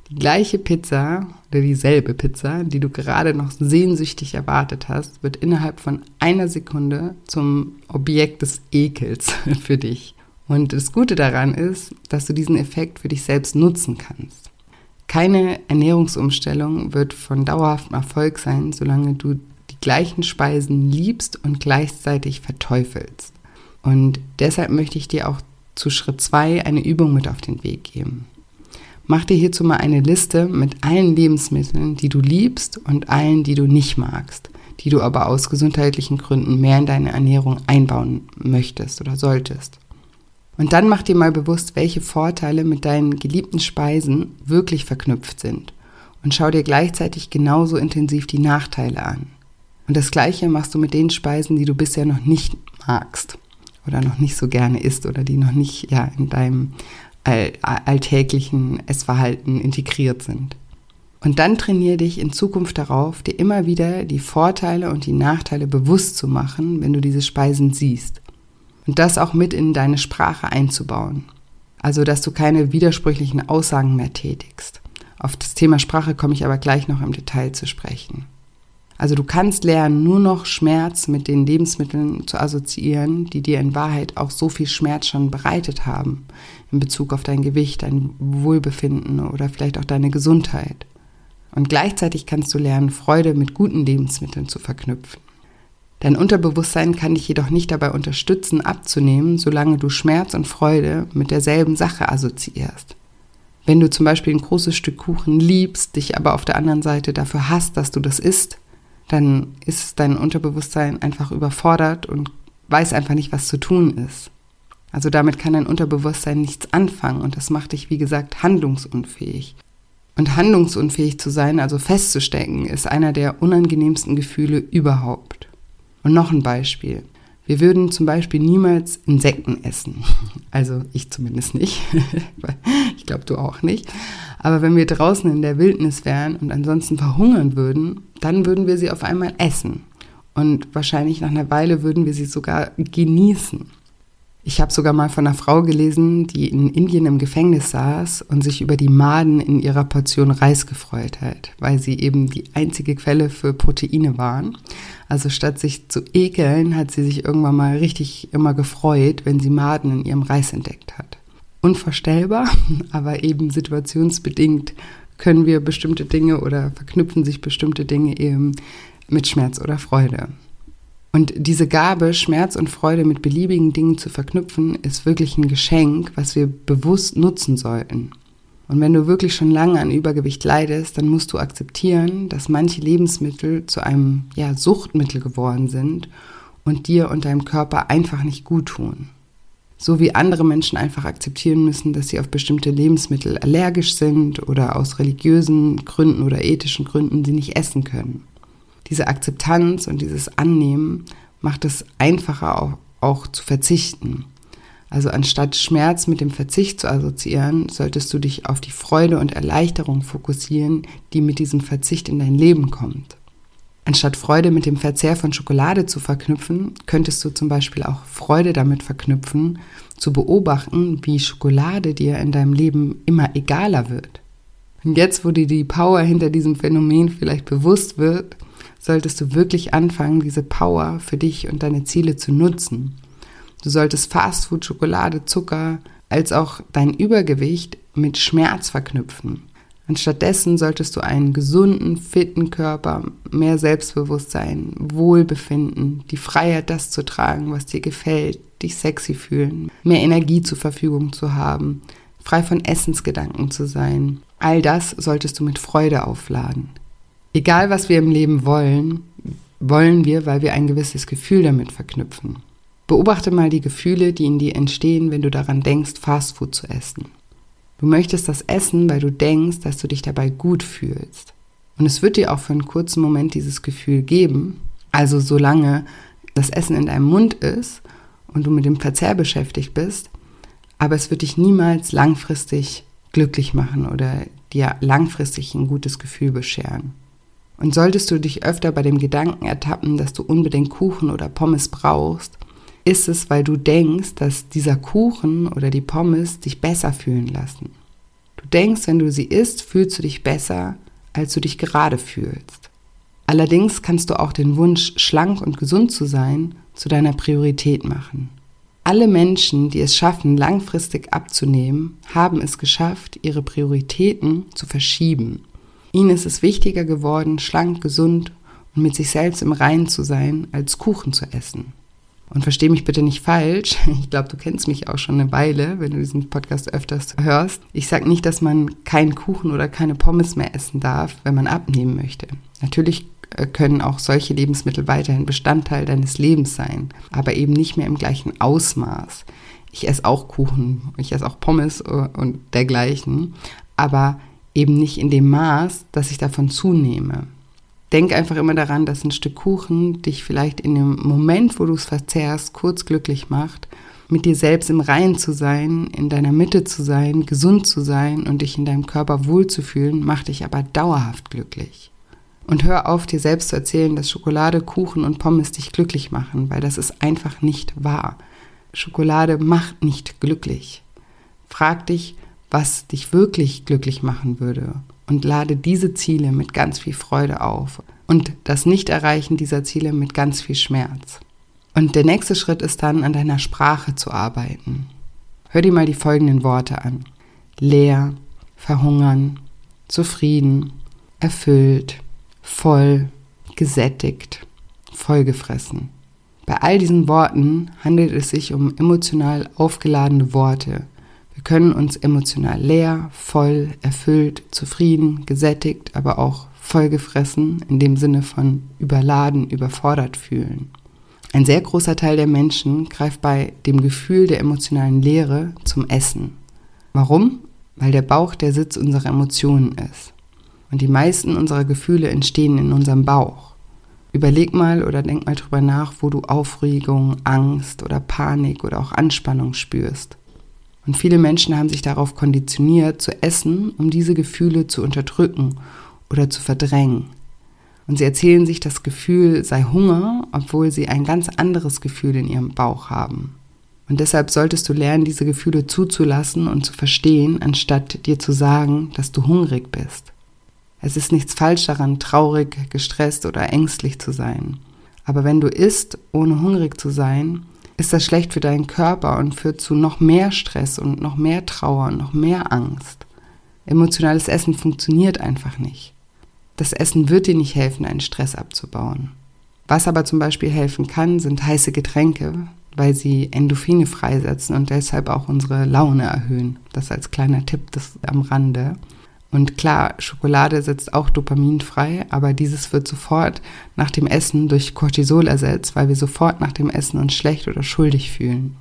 Die gleiche Pizza oder dieselbe Pizza, die du gerade noch sehnsüchtig erwartet hast, wird innerhalb von einer Sekunde zum Objekt des Ekels für dich. Und das Gute daran ist, dass du diesen Effekt für dich selbst nutzen kannst. Keine Ernährungsumstellung wird von dauerhaftem Erfolg sein, solange du die gleichen Speisen liebst und gleichzeitig verteufelst. Und deshalb möchte ich dir auch zu Schritt 2 eine Übung mit auf den Weg geben. Mach dir hierzu mal eine Liste mit allen Lebensmitteln, die du liebst und allen, die du nicht magst, die du aber aus gesundheitlichen Gründen mehr in deine Ernährung einbauen möchtest oder solltest. Und dann mach dir mal bewusst, welche Vorteile mit deinen geliebten Speisen wirklich verknüpft sind. Und schau dir gleichzeitig genauso intensiv die Nachteile an. Und das gleiche machst du mit den Speisen, die du bisher noch nicht magst oder noch nicht so gerne isst oder die noch nicht ja, in deinem all alltäglichen Essverhalten integriert sind. Und dann trainiere dich in Zukunft darauf, dir immer wieder die Vorteile und die Nachteile bewusst zu machen, wenn du diese Speisen siehst. Und das auch mit in deine Sprache einzubauen. Also, dass du keine widersprüchlichen Aussagen mehr tätigst. Auf das Thema Sprache komme ich aber gleich noch im Detail zu sprechen. Also du kannst lernen, nur noch Schmerz mit den Lebensmitteln zu assoziieren, die dir in Wahrheit auch so viel Schmerz schon bereitet haben in Bezug auf dein Gewicht, dein Wohlbefinden oder vielleicht auch deine Gesundheit. Und gleichzeitig kannst du lernen, Freude mit guten Lebensmitteln zu verknüpfen. Dein Unterbewusstsein kann dich jedoch nicht dabei unterstützen, abzunehmen, solange du Schmerz und Freude mit derselben Sache assoziierst. Wenn du zum Beispiel ein großes Stück Kuchen liebst, dich aber auf der anderen Seite dafür hast, dass du das isst, dann ist dein Unterbewusstsein einfach überfordert und weiß einfach nicht, was zu tun ist. Also damit kann dein Unterbewusstsein nichts anfangen und das macht dich, wie gesagt, handlungsunfähig. Und handlungsunfähig zu sein, also festzustecken, ist einer der unangenehmsten Gefühle überhaupt. Und noch ein Beispiel. Wir würden zum Beispiel niemals Insekten essen. Also ich zumindest nicht. ich glaube, du auch nicht. Aber wenn wir draußen in der Wildnis wären und ansonsten verhungern würden, dann würden wir sie auf einmal essen. Und wahrscheinlich nach einer Weile würden wir sie sogar genießen. Ich habe sogar mal von einer Frau gelesen, die in Indien im Gefängnis saß und sich über die Maden in ihrer Portion Reis gefreut hat, weil sie eben die einzige Quelle für Proteine waren. Also statt sich zu ekeln, hat sie sich irgendwann mal richtig immer gefreut, wenn sie Maden in ihrem Reis entdeckt hat unvorstellbar, aber eben situationsbedingt können wir bestimmte Dinge oder verknüpfen sich bestimmte Dinge eben mit Schmerz oder Freude. Und diese Gabe, Schmerz und Freude mit beliebigen Dingen zu verknüpfen, ist wirklich ein Geschenk, was wir bewusst nutzen sollten. Und wenn du wirklich schon lange an Übergewicht leidest, dann musst du akzeptieren, dass manche Lebensmittel zu einem ja, Suchtmittel geworden sind und dir und deinem Körper einfach nicht gut tun so wie andere Menschen einfach akzeptieren müssen, dass sie auf bestimmte Lebensmittel allergisch sind oder aus religiösen Gründen oder ethischen Gründen sie nicht essen können. Diese Akzeptanz und dieses Annehmen macht es einfacher auch, auch zu verzichten. Also anstatt Schmerz mit dem Verzicht zu assoziieren, solltest du dich auf die Freude und Erleichterung fokussieren, die mit diesem Verzicht in dein Leben kommt. Anstatt Freude mit dem Verzehr von Schokolade zu verknüpfen, könntest du zum Beispiel auch Freude damit verknüpfen, zu beobachten, wie Schokolade dir in deinem Leben immer egaler wird. Und jetzt, wo dir die Power hinter diesem Phänomen vielleicht bewusst wird, solltest du wirklich anfangen, diese Power für dich und deine Ziele zu nutzen. Du solltest Fastfood, Schokolade, Zucker als auch dein Übergewicht mit Schmerz verknüpfen. Anstattdessen solltest du einen gesunden, fitten Körper, mehr Selbstbewusstsein, Wohlbefinden, die Freiheit, das zu tragen, was dir gefällt, dich sexy fühlen, mehr Energie zur Verfügung zu haben, frei von Essensgedanken zu sein. All das solltest du mit Freude aufladen. Egal, was wir im Leben wollen, wollen wir, weil wir ein gewisses Gefühl damit verknüpfen. Beobachte mal die Gefühle, die in dir entstehen, wenn du daran denkst, Fastfood zu essen. Du möchtest das essen, weil du denkst, dass du dich dabei gut fühlst. Und es wird dir auch für einen kurzen Moment dieses Gefühl geben, also solange das Essen in deinem Mund ist und du mit dem Verzehr beschäftigt bist, aber es wird dich niemals langfristig glücklich machen oder dir langfristig ein gutes Gefühl bescheren. Und solltest du dich öfter bei dem Gedanken ertappen, dass du unbedingt Kuchen oder Pommes brauchst, ist es, weil du denkst, dass dieser Kuchen oder die Pommes dich besser fühlen lassen. Du denkst, wenn du sie isst, fühlst du dich besser, als du dich gerade fühlst. Allerdings kannst du auch den Wunsch, schlank und gesund zu sein, zu deiner Priorität machen. Alle Menschen, die es schaffen, langfristig abzunehmen, haben es geschafft, ihre Prioritäten zu verschieben. Ihnen ist es wichtiger geworden, schlank, gesund und mit sich selbst im Reinen zu sein, als Kuchen zu essen. Und versteh mich bitte nicht falsch. Ich glaube, du kennst mich auch schon eine Weile, wenn du diesen Podcast öfters hörst. Ich sage nicht, dass man keinen Kuchen oder keine Pommes mehr essen darf, wenn man abnehmen möchte. Natürlich äh, können auch solche Lebensmittel weiterhin Bestandteil deines Lebens sein, aber eben nicht mehr im gleichen Ausmaß. Ich esse auch Kuchen, ich esse auch Pommes äh, und dergleichen, aber eben nicht in dem Maß, dass ich davon zunehme denk einfach immer daran, dass ein Stück Kuchen dich vielleicht in dem Moment, wo du es verzehrst, kurz glücklich macht, mit dir selbst im Reinen zu sein, in deiner Mitte zu sein, gesund zu sein und dich in deinem Körper wohlzufühlen, macht dich aber dauerhaft glücklich. Und hör auf, dir selbst zu erzählen, dass Schokolade, Kuchen und Pommes dich glücklich machen, weil das ist einfach nicht wahr. Schokolade macht nicht glücklich. Frag dich, was dich wirklich glücklich machen würde und lade diese Ziele mit ganz viel Freude auf und das Nicht-Erreichen dieser Ziele mit ganz viel Schmerz. Und der nächste Schritt ist dann, an deiner Sprache zu arbeiten. Hör dir mal die folgenden Worte an. Leer, verhungern, zufrieden, erfüllt, voll, gesättigt, vollgefressen. Bei all diesen Worten handelt es sich um emotional aufgeladene Worte, wir können uns emotional leer, voll, erfüllt, zufrieden, gesättigt, aber auch vollgefressen in dem Sinne von überladen, überfordert fühlen. Ein sehr großer Teil der Menschen greift bei dem Gefühl der emotionalen Leere zum Essen. Warum? Weil der Bauch der Sitz unserer Emotionen ist. Und die meisten unserer Gefühle entstehen in unserem Bauch. Überleg mal oder denk mal drüber nach, wo du Aufregung, Angst oder Panik oder auch Anspannung spürst. Und viele Menschen haben sich darauf konditioniert, zu essen, um diese Gefühle zu unterdrücken oder zu verdrängen. Und sie erzählen sich, das Gefühl sei Hunger, obwohl sie ein ganz anderes Gefühl in ihrem Bauch haben. Und deshalb solltest du lernen, diese Gefühle zuzulassen und zu verstehen, anstatt dir zu sagen, dass du hungrig bist. Es ist nichts falsch daran, traurig, gestresst oder ängstlich zu sein. Aber wenn du isst, ohne hungrig zu sein, ist das schlecht für deinen Körper und führt zu noch mehr Stress und noch mehr Trauer und noch mehr Angst. Emotionales Essen funktioniert einfach nicht. Das Essen wird dir nicht helfen, einen Stress abzubauen. Was aber zum Beispiel helfen kann, sind heiße Getränke, weil sie Endorphine freisetzen und deshalb auch unsere Laune erhöhen. Das als kleiner Tipp das am Rande. Und klar, Schokolade setzt auch Dopamin frei, aber dieses wird sofort nach dem Essen durch Cortisol ersetzt, weil wir sofort nach dem Essen uns schlecht oder schuldig fühlen.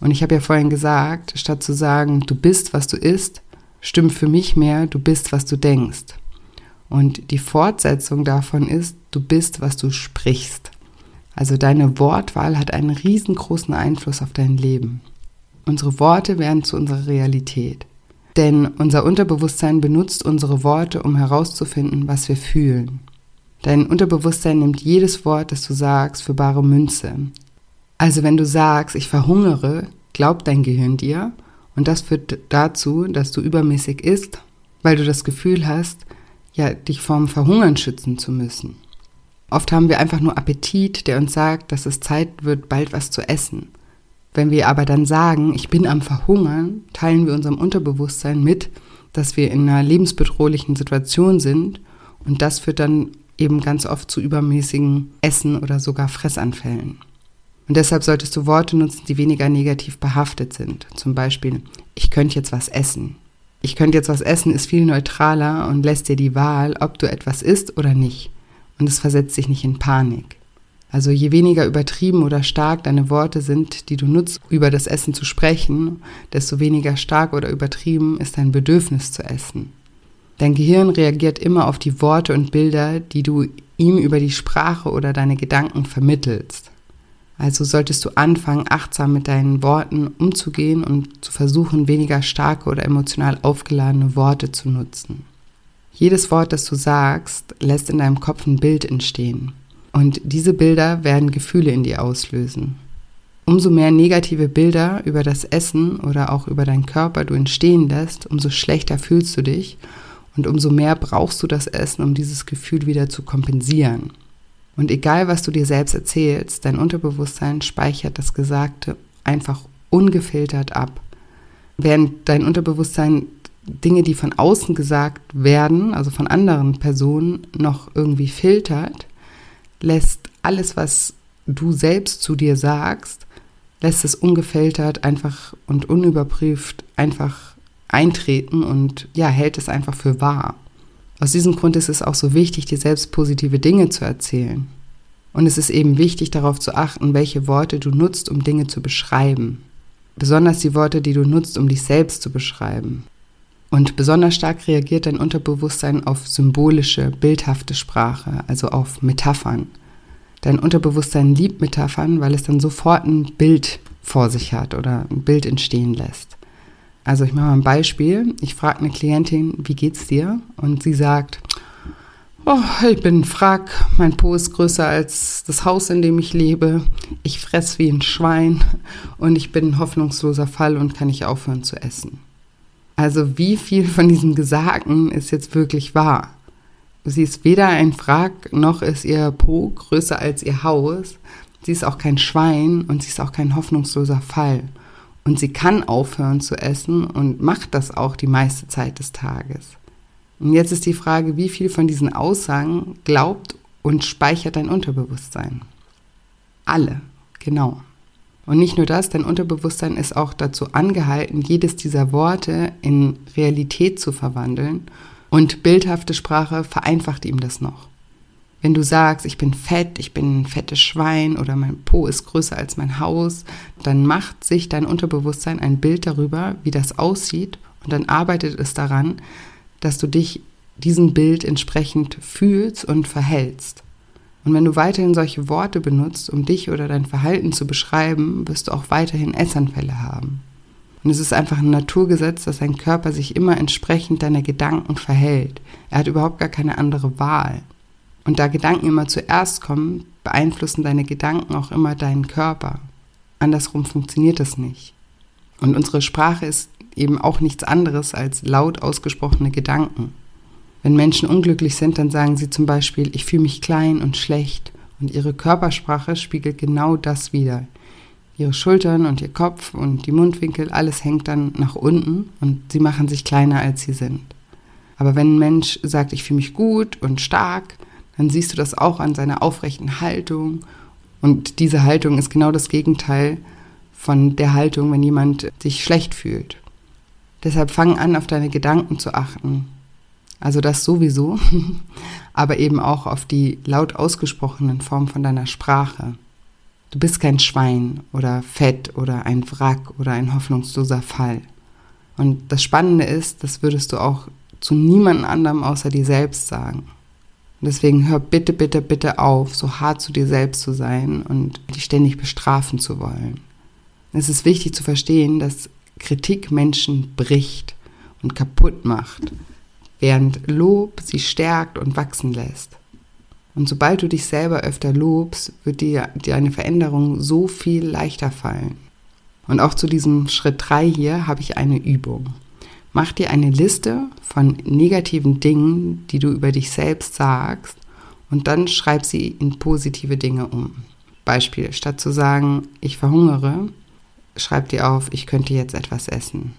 Und ich habe ja vorhin gesagt, statt zu sagen, du bist, was du isst, stimmt für mich mehr, du bist, was du denkst. Und die Fortsetzung davon ist, du bist, was du sprichst. Also deine Wortwahl hat einen riesengroßen Einfluss auf dein Leben. Unsere Worte werden zu unserer Realität. Denn unser Unterbewusstsein benutzt unsere Worte, um herauszufinden, was wir fühlen. Dein Unterbewusstsein nimmt jedes Wort, das du sagst, für bare Münze. Also wenn du sagst, ich verhungere, glaubt dein Gehirn dir und das führt dazu, dass du übermäßig isst, weil du das Gefühl hast, ja, dich vorm Verhungern schützen zu müssen. Oft haben wir einfach nur Appetit, der uns sagt, dass es Zeit wird, bald was zu essen. Wenn wir aber dann sagen, ich bin am Verhungern, teilen wir unserem Unterbewusstsein mit, dass wir in einer lebensbedrohlichen Situation sind und das führt dann eben ganz oft zu übermäßigen Essen oder sogar Fressanfällen. Und deshalb solltest du Worte nutzen, die weniger negativ behaftet sind. Zum Beispiel, ich könnte jetzt was essen. Ich könnte jetzt was essen ist viel neutraler und lässt dir die Wahl, ob du etwas isst oder nicht. Und es versetzt dich nicht in Panik. Also je weniger übertrieben oder stark deine Worte sind, die du nutzt, über das Essen zu sprechen, desto weniger stark oder übertrieben ist dein Bedürfnis zu essen. Dein Gehirn reagiert immer auf die Worte und Bilder, die du ihm über die Sprache oder deine Gedanken vermittelst. Also solltest du anfangen, achtsam mit deinen Worten umzugehen und zu versuchen, weniger starke oder emotional aufgeladene Worte zu nutzen. Jedes Wort, das du sagst, lässt in deinem Kopf ein Bild entstehen. Und diese Bilder werden Gefühle in dir auslösen. umso mehr negative Bilder über das Essen oder auch über deinen Körper du entstehen lässt, umso schlechter fühlst du dich und umso mehr brauchst du das Essen, um dieses Gefühl wieder zu kompensieren. Und egal, was du dir selbst erzählst, dein Unterbewusstsein speichert das Gesagte einfach ungefiltert ab. Während dein Unterbewusstsein Dinge, die von außen gesagt werden, also von anderen Personen, noch irgendwie filtert, lässt alles, was du selbst zu dir sagst, lässt es ungefiltert einfach und unüberprüft einfach eintreten und ja, hält es einfach für wahr. Aus diesem Grund ist es auch so wichtig, dir selbst positive Dinge zu erzählen. Und es ist eben wichtig, darauf zu achten, welche Worte du nutzt, um Dinge zu beschreiben. Besonders die Worte, die du nutzt, um dich selbst zu beschreiben. Und besonders stark reagiert dein Unterbewusstsein auf symbolische, bildhafte Sprache, also auf Metaphern. Dein Unterbewusstsein liebt Metaphern, weil es dann sofort ein Bild vor sich hat oder ein Bild entstehen lässt. Also ich mache mal ein Beispiel. Ich frage eine Klientin, wie geht's dir? Und sie sagt, oh, ich bin Frack, mein Po ist größer als das Haus, in dem ich lebe, ich fress wie ein Schwein und ich bin ein hoffnungsloser Fall und kann nicht aufhören zu essen. Also wie viel von diesem Gesagten ist jetzt wirklich wahr? Sie ist weder ein Frack, noch ist ihr Po größer als ihr Haus. Sie ist auch kein Schwein und sie ist auch kein hoffnungsloser Fall. Und sie kann aufhören zu essen und macht das auch die meiste Zeit des Tages. Und jetzt ist die Frage, wie viel von diesen Aussagen glaubt und speichert dein Unterbewusstsein? Alle, genau. Und nicht nur das, dein Unterbewusstsein ist auch dazu angehalten, jedes dieser Worte in Realität zu verwandeln. Und bildhafte Sprache vereinfacht ihm das noch. Wenn du sagst, ich bin fett, ich bin ein fettes Schwein oder mein Po ist größer als mein Haus, dann macht sich dein Unterbewusstsein ein Bild darüber, wie das aussieht und dann arbeitet es daran, dass du dich diesem Bild entsprechend fühlst und verhältst. Und wenn du weiterhin solche Worte benutzt, um dich oder dein Verhalten zu beschreiben, wirst du auch weiterhin Essanfälle haben. Und es ist einfach ein Naturgesetz, dass dein Körper sich immer entsprechend deiner Gedanken verhält. Er hat überhaupt gar keine andere Wahl. Und da Gedanken immer zuerst kommen, beeinflussen deine Gedanken auch immer deinen Körper. Andersrum funktioniert das nicht. Und unsere Sprache ist eben auch nichts anderes als laut ausgesprochene Gedanken. Wenn Menschen unglücklich sind, dann sagen sie zum Beispiel, ich fühle mich klein und schlecht. Und ihre Körpersprache spiegelt genau das wider. Ihre Schultern und ihr Kopf und die Mundwinkel, alles hängt dann nach unten und sie machen sich kleiner, als sie sind. Aber wenn ein Mensch sagt, ich fühle mich gut und stark, dann siehst du das auch an seiner aufrechten Haltung. Und diese Haltung ist genau das Gegenteil von der Haltung, wenn jemand sich schlecht fühlt. Deshalb fang an, auf deine Gedanken zu achten. Also das sowieso, aber eben auch auf die laut ausgesprochenen Formen von deiner Sprache. Du bist kein Schwein oder Fett oder ein Wrack oder ein hoffnungsloser Fall. Und das Spannende ist, das würdest du auch zu niemandem anderem außer dir selbst sagen. Und deswegen hör bitte, bitte, bitte auf, so hart zu dir selbst zu sein und dich ständig bestrafen zu wollen. Es ist wichtig zu verstehen, dass Kritik Menschen bricht und kaputt macht während Lob sie stärkt und wachsen lässt. Und sobald du dich selber öfter lobst, wird dir, dir eine Veränderung so viel leichter fallen. Und auch zu diesem Schritt 3 hier habe ich eine Übung. Mach dir eine Liste von negativen Dingen, die du über dich selbst sagst, und dann schreib sie in positive Dinge um. Beispiel, statt zu sagen, ich verhungere, schreib dir auf, ich könnte jetzt etwas essen.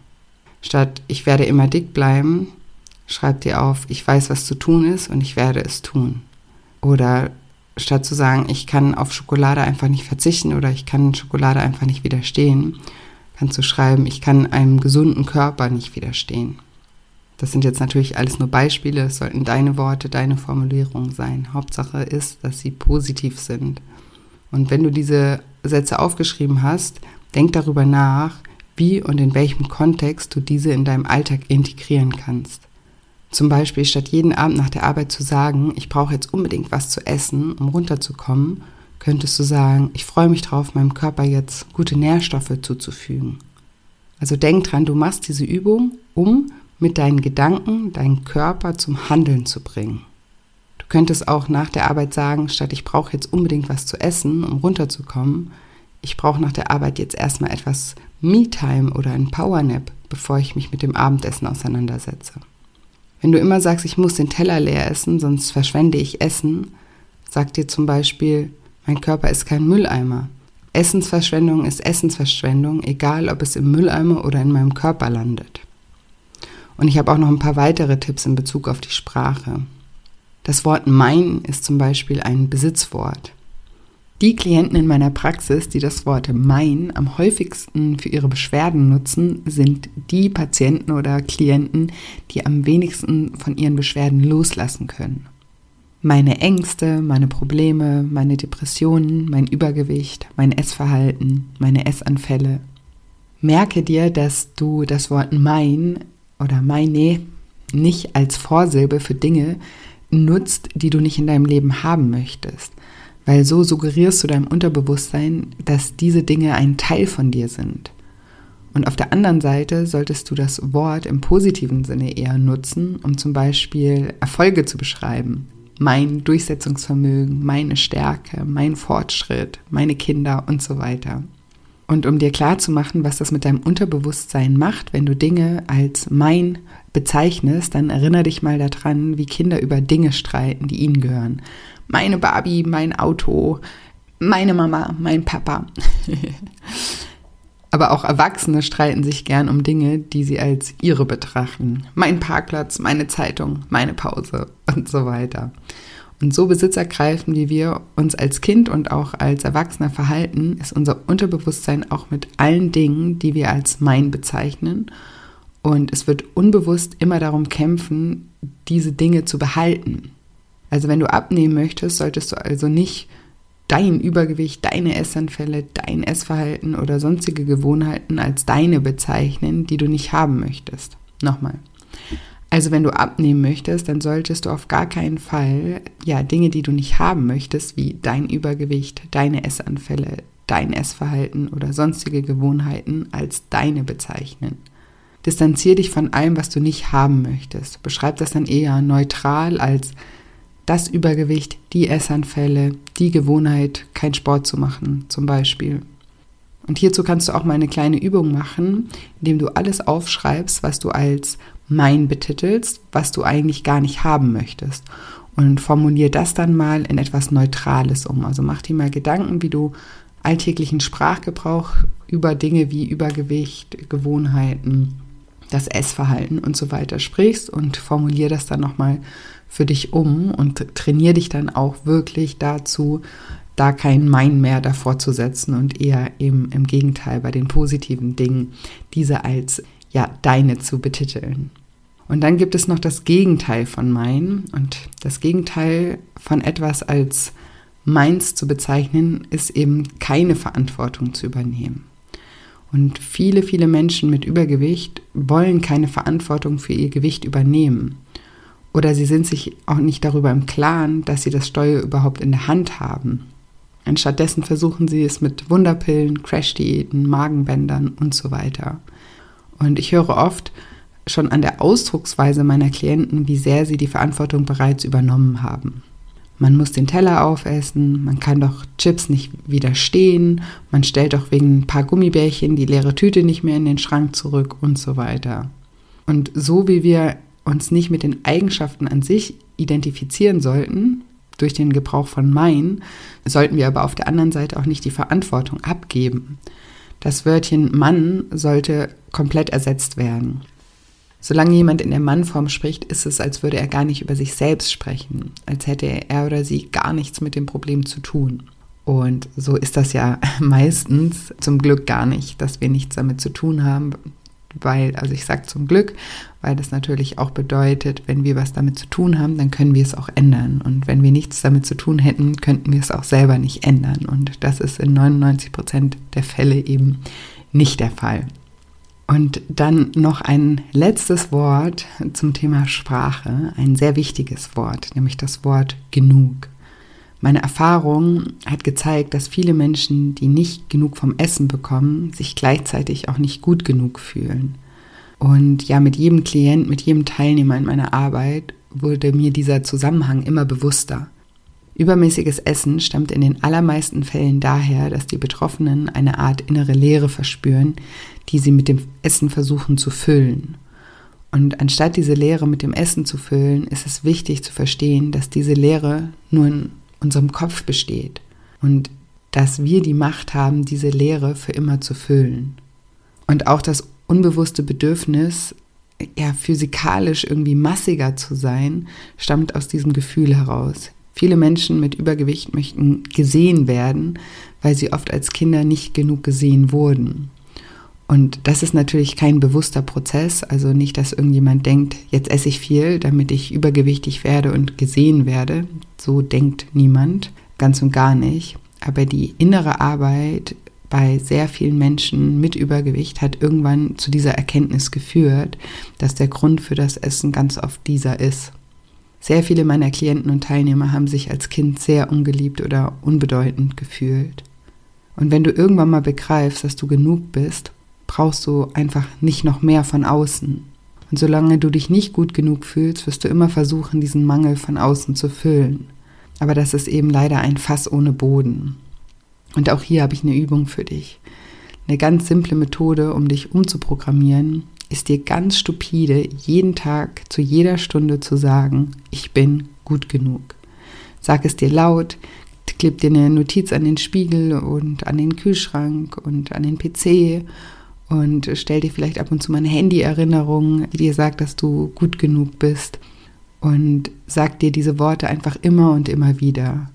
Statt ich werde immer dick bleiben, schreib dir auf, ich weiß, was zu tun ist und ich werde es tun. Oder statt zu sagen, ich kann auf Schokolade einfach nicht verzichten oder ich kann Schokolade einfach nicht widerstehen, kannst du schreiben, ich kann einem gesunden Körper nicht widerstehen. Das sind jetzt natürlich alles nur Beispiele, es sollten deine Worte, deine Formulierungen sein. Hauptsache ist, dass sie positiv sind. Und wenn du diese Sätze aufgeschrieben hast, denk darüber nach, wie und in welchem Kontext du diese in deinem Alltag integrieren kannst. Zum Beispiel statt jeden Abend nach der Arbeit zu sagen, ich brauche jetzt unbedingt was zu essen, um runterzukommen, könntest du sagen, ich freue mich drauf, meinem Körper jetzt gute Nährstoffe zuzufügen. Also denk dran, du machst diese Übung, um mit deinen Gedanken deinen Körper zum Handeln zu bringen. Du könntest auch nach der Arbeit sagen, statt ich brauche jetzt unbedingt was zu essen, um runterzukommen, ich brauche nach der Arbeit jetzt erstmal etwas Me-Time oder ein Powernap, bevor ich mich mit dem Abendessen auseinandersetze. Wenn du immer sagst, ich muss den Teller leer essen, sonst verschwende ich Essen, sag dir zum Beispiel, mein Körper ist kein Mülleimer. Essensverschwendung ist Essensverschwendung, egal ob es im Mülleimer oder in meinem Körper landet. Und ich habe auch noch ein paar weitere Tipps in Bezug auf die Sprache. Das Wort mein ist zum Beispiel ein Besitzwort. Die Klienten in meiner Praxis, die das Wort mein am häufigsten für ihre Beschwerden nutzen, sind die Patienten oder Klienten, die am wenigsten von ihren Beschwerden loslassen können meine Ängste, meine Probleme, meine Depressionen, mein Übergewicht, mein Essverhalten, meine Essanfälle. Merke dir, dass du das Wort mein oder meine nicht als Vorsilbe für Dinge nutzt, die du nicht in deinem Leben haben möchtest, weil so suggerierst du deinem Unterbewusstsein, dass diese Dinge ein Teil von dir sind. Und auf der anderen Seite solltest du das Wort im positiven Sinne eher nutzen, um zum Beispiel Erfolge zu beschreiben, mein Durchsetzungsvermögen, meine Stärke, mein Fortschritt, meine Kinder und so weiter. Und um dir klarzumachen, was das mit deinem Unterbewusstsein macht, wenn du Dinge als mein bezeichnest, dann erinnere dich mal daran, wie Kinder über Dinge streiten, die ihnen gehören. Meine Barbie, mein Auto, meine Mama, mein Papa. Aber auch Erwachsene streiten sich gern um Dinge, die sie als ihre betrachten. Mein Parkplatz, meine Zeitung, meine Pause und so weiter. Und so besitzergreifend, wie wir uns als Kind und auch als Erwachsener verhalten, ist unser Unterbewusstsein auch mit allen Dingen, die wir als mein bezeichnen. Und es wird unbewusst immer darum kämpfen, diese Dinge zu behalten. Also wenn du abnehmen möchtest, solltest du also nicht dein Übergewicht, deine Essanfälle, dein Essverhalten oder sonstige Gewohnheiten als deine bezeichnen, die du nicht haben möchtest. Nochmal. Also wenn du abnehmen möchtest, dann solltest du auf gar keinen Fall ja Dinge, die du nicht haben möchtest, wie dein Übergewicht, deine Essanfälle, dein Essverhalten oder sonstige Gewohnheiten als deine bezeichnen. Distanzier dich von allem, was du nicht haben möchtest. Beschreib das dann eher neutral als das Übergewicht, die Essanfälle, die Gewohnheit, keinen Sport zu machen zum Beispiel. Und hierzu kannst du auch mal eine kleine Übung machen, indem du alles aufschreibst, was du als mein betitelst, was du eigentlich gar nicht haben möchtest. Und formulier das dann mal in etwas Neutrales um. Also mach dir mal Gedanken, wie du alltäglichen Sprachgebrauch über Dinge wie Übergewicht, Gewohnheiten, das Essverhalten und so weiter sprichst und formulier das dann nochmal für dich um und trainiere dich dann auch wirklich dazu, da kein Mein mehr davor zu setzen und eher eben im Gegenteil bei den positiven Dingen diese als ja deine zu betiteln. Und dann gibt es noch das Gegenteil von Mein und das Gegenteil von etwas als meins zu bezeichnen, ist eben keine Verantwortung zu übernehmen. Und viele, viele Menschen mit Übergewicht wollen keine Verantwortung für ihr Gewicht übernehmen. Oder sie sind sich auch nicht darüber im Klaren, dass sie das Steuer überhaupt in der Hand haben. Anstattdessen versuchen sie es mit Wunderpillen, Crash-Diäten, Magenbändern und so weiter. Und ich höre oft schon an der Ausdrucksweise meiner Klienten, wie sehr sie die Verantwortung bereits übernommen haben. Man muss den Teller aufessen, man kann doch Chips nicht widerstehen, man stellt doch wegen ein paar Gummibärchen die leere Tüte nicht mehr in den Schrank zurück und so weiter. Und so wie wir uns nicht mit den Eigenschaften an sich identifizieren sollten, durch den Gebrauch von mein, sollten wir aber auf der anderen Seite auch nicht die Verantwortung abgeben. Das Wörtchen Mann sollte komplett ersetzt werden. Solange jemand in der Mannform spricht, ist es, als würde er gar nicht über sich selbst sprechen, als hätte er oder sie gar nichts mit dem Problem zu tun. Und so ist das ja meistens zum Glück gar nicht, dass wir nichts damit zu tun haben, weil, also ich sage zum Glück, weil das natürlich auch bedeutet, wenn wir was damit zu tun haben, dann können wir es auch ändern. Und wenn wir nichts damit zu tun hätten, könnten wir es auch selber nicht ändern. Und das ist in 99 Prozent der Fälle eben nicht der Fall. Und dann noch ein letztes Wort zum Thema Sprache, ein sehr wichtiges Wort, nämlich das Wort genug. Meine Erfahrung hat gezeigt, dass viele Menschen, die nicht genug vom Essen bekommen, sich gleichzeitig auch nicht gut genug fühlen. Und ja, mit jedem Klient, mit jedem Teilnehmer in meiner Arbeit wurde mir dieser Zusammenhang immer bewusster. Übermäßiges Essen stammt in den allermeisten Fällen daher, dass die Betroffenen eine Art innere Leere verspüren, die sie mit dem Essen versuchen zu füllen. Und anstatt diese Leere mit dem Essen zu füllen, ist es wichtig zu verstehen, dass diese Leere nur in unserem Kopf besteht und dass wir die Macht haben, diese Leere für immer zu füllen. Und auch das unbewusste Bedürfnis, ja, physikalisch irgendwie massiger zu sein, stammt aus diesem Gefühl heraus. Viele Menschen mit Übergewicht möchten gesehen werden, weil sie oft als Kinder nicht genug gesehen wurden. Und das ist natürlich kein bewusster Prozess, also nicht, dass irgendjemand denkt, jetzt esse ich viel, damit ich übergewichtig werde und gesehen werde. So denkt niemand, ganz und gar nicht. Aber die innere Arbeit bei sehr vielen Menschen mit Übergewicht hat irgendwann zu dieser Erkenntnis geführt, dass der Grund für das Essen ganz oft dieser ist. Sehr viele meiner Klienten und Teilnehmer haben sich als Kind sehr ungeliebt oder unbedeutend gefühlt. Und wenn du irgendwann mal begreifst, dass du genug bist, brauchst du einfach nicht noch mehr von außen. Und solange du dich nicht gut genug fühlst, wirst du immer versuchen, diesen Mangel von außen zu füllen. Aber das ist eben leider ein Fass ohne Boden. Und auch hier habe ich eine Übung für dich. Eine ganz simple Methode, um dich umzuprogrammieren, ist dir ganz stupide jeden Tag zu jeder Stunde zu sagen, ich bin gut genug. Sag es dir laut, kleb dir eine Notiz an den Spiegel und an den Kühlschrank und an den PC und stell dir vielleicht ab und zu mal eine Handy-Erinnerung, die dir sagt, dass du gut genug bist. Und sag dir diese Worte einfach immer und immer wieder.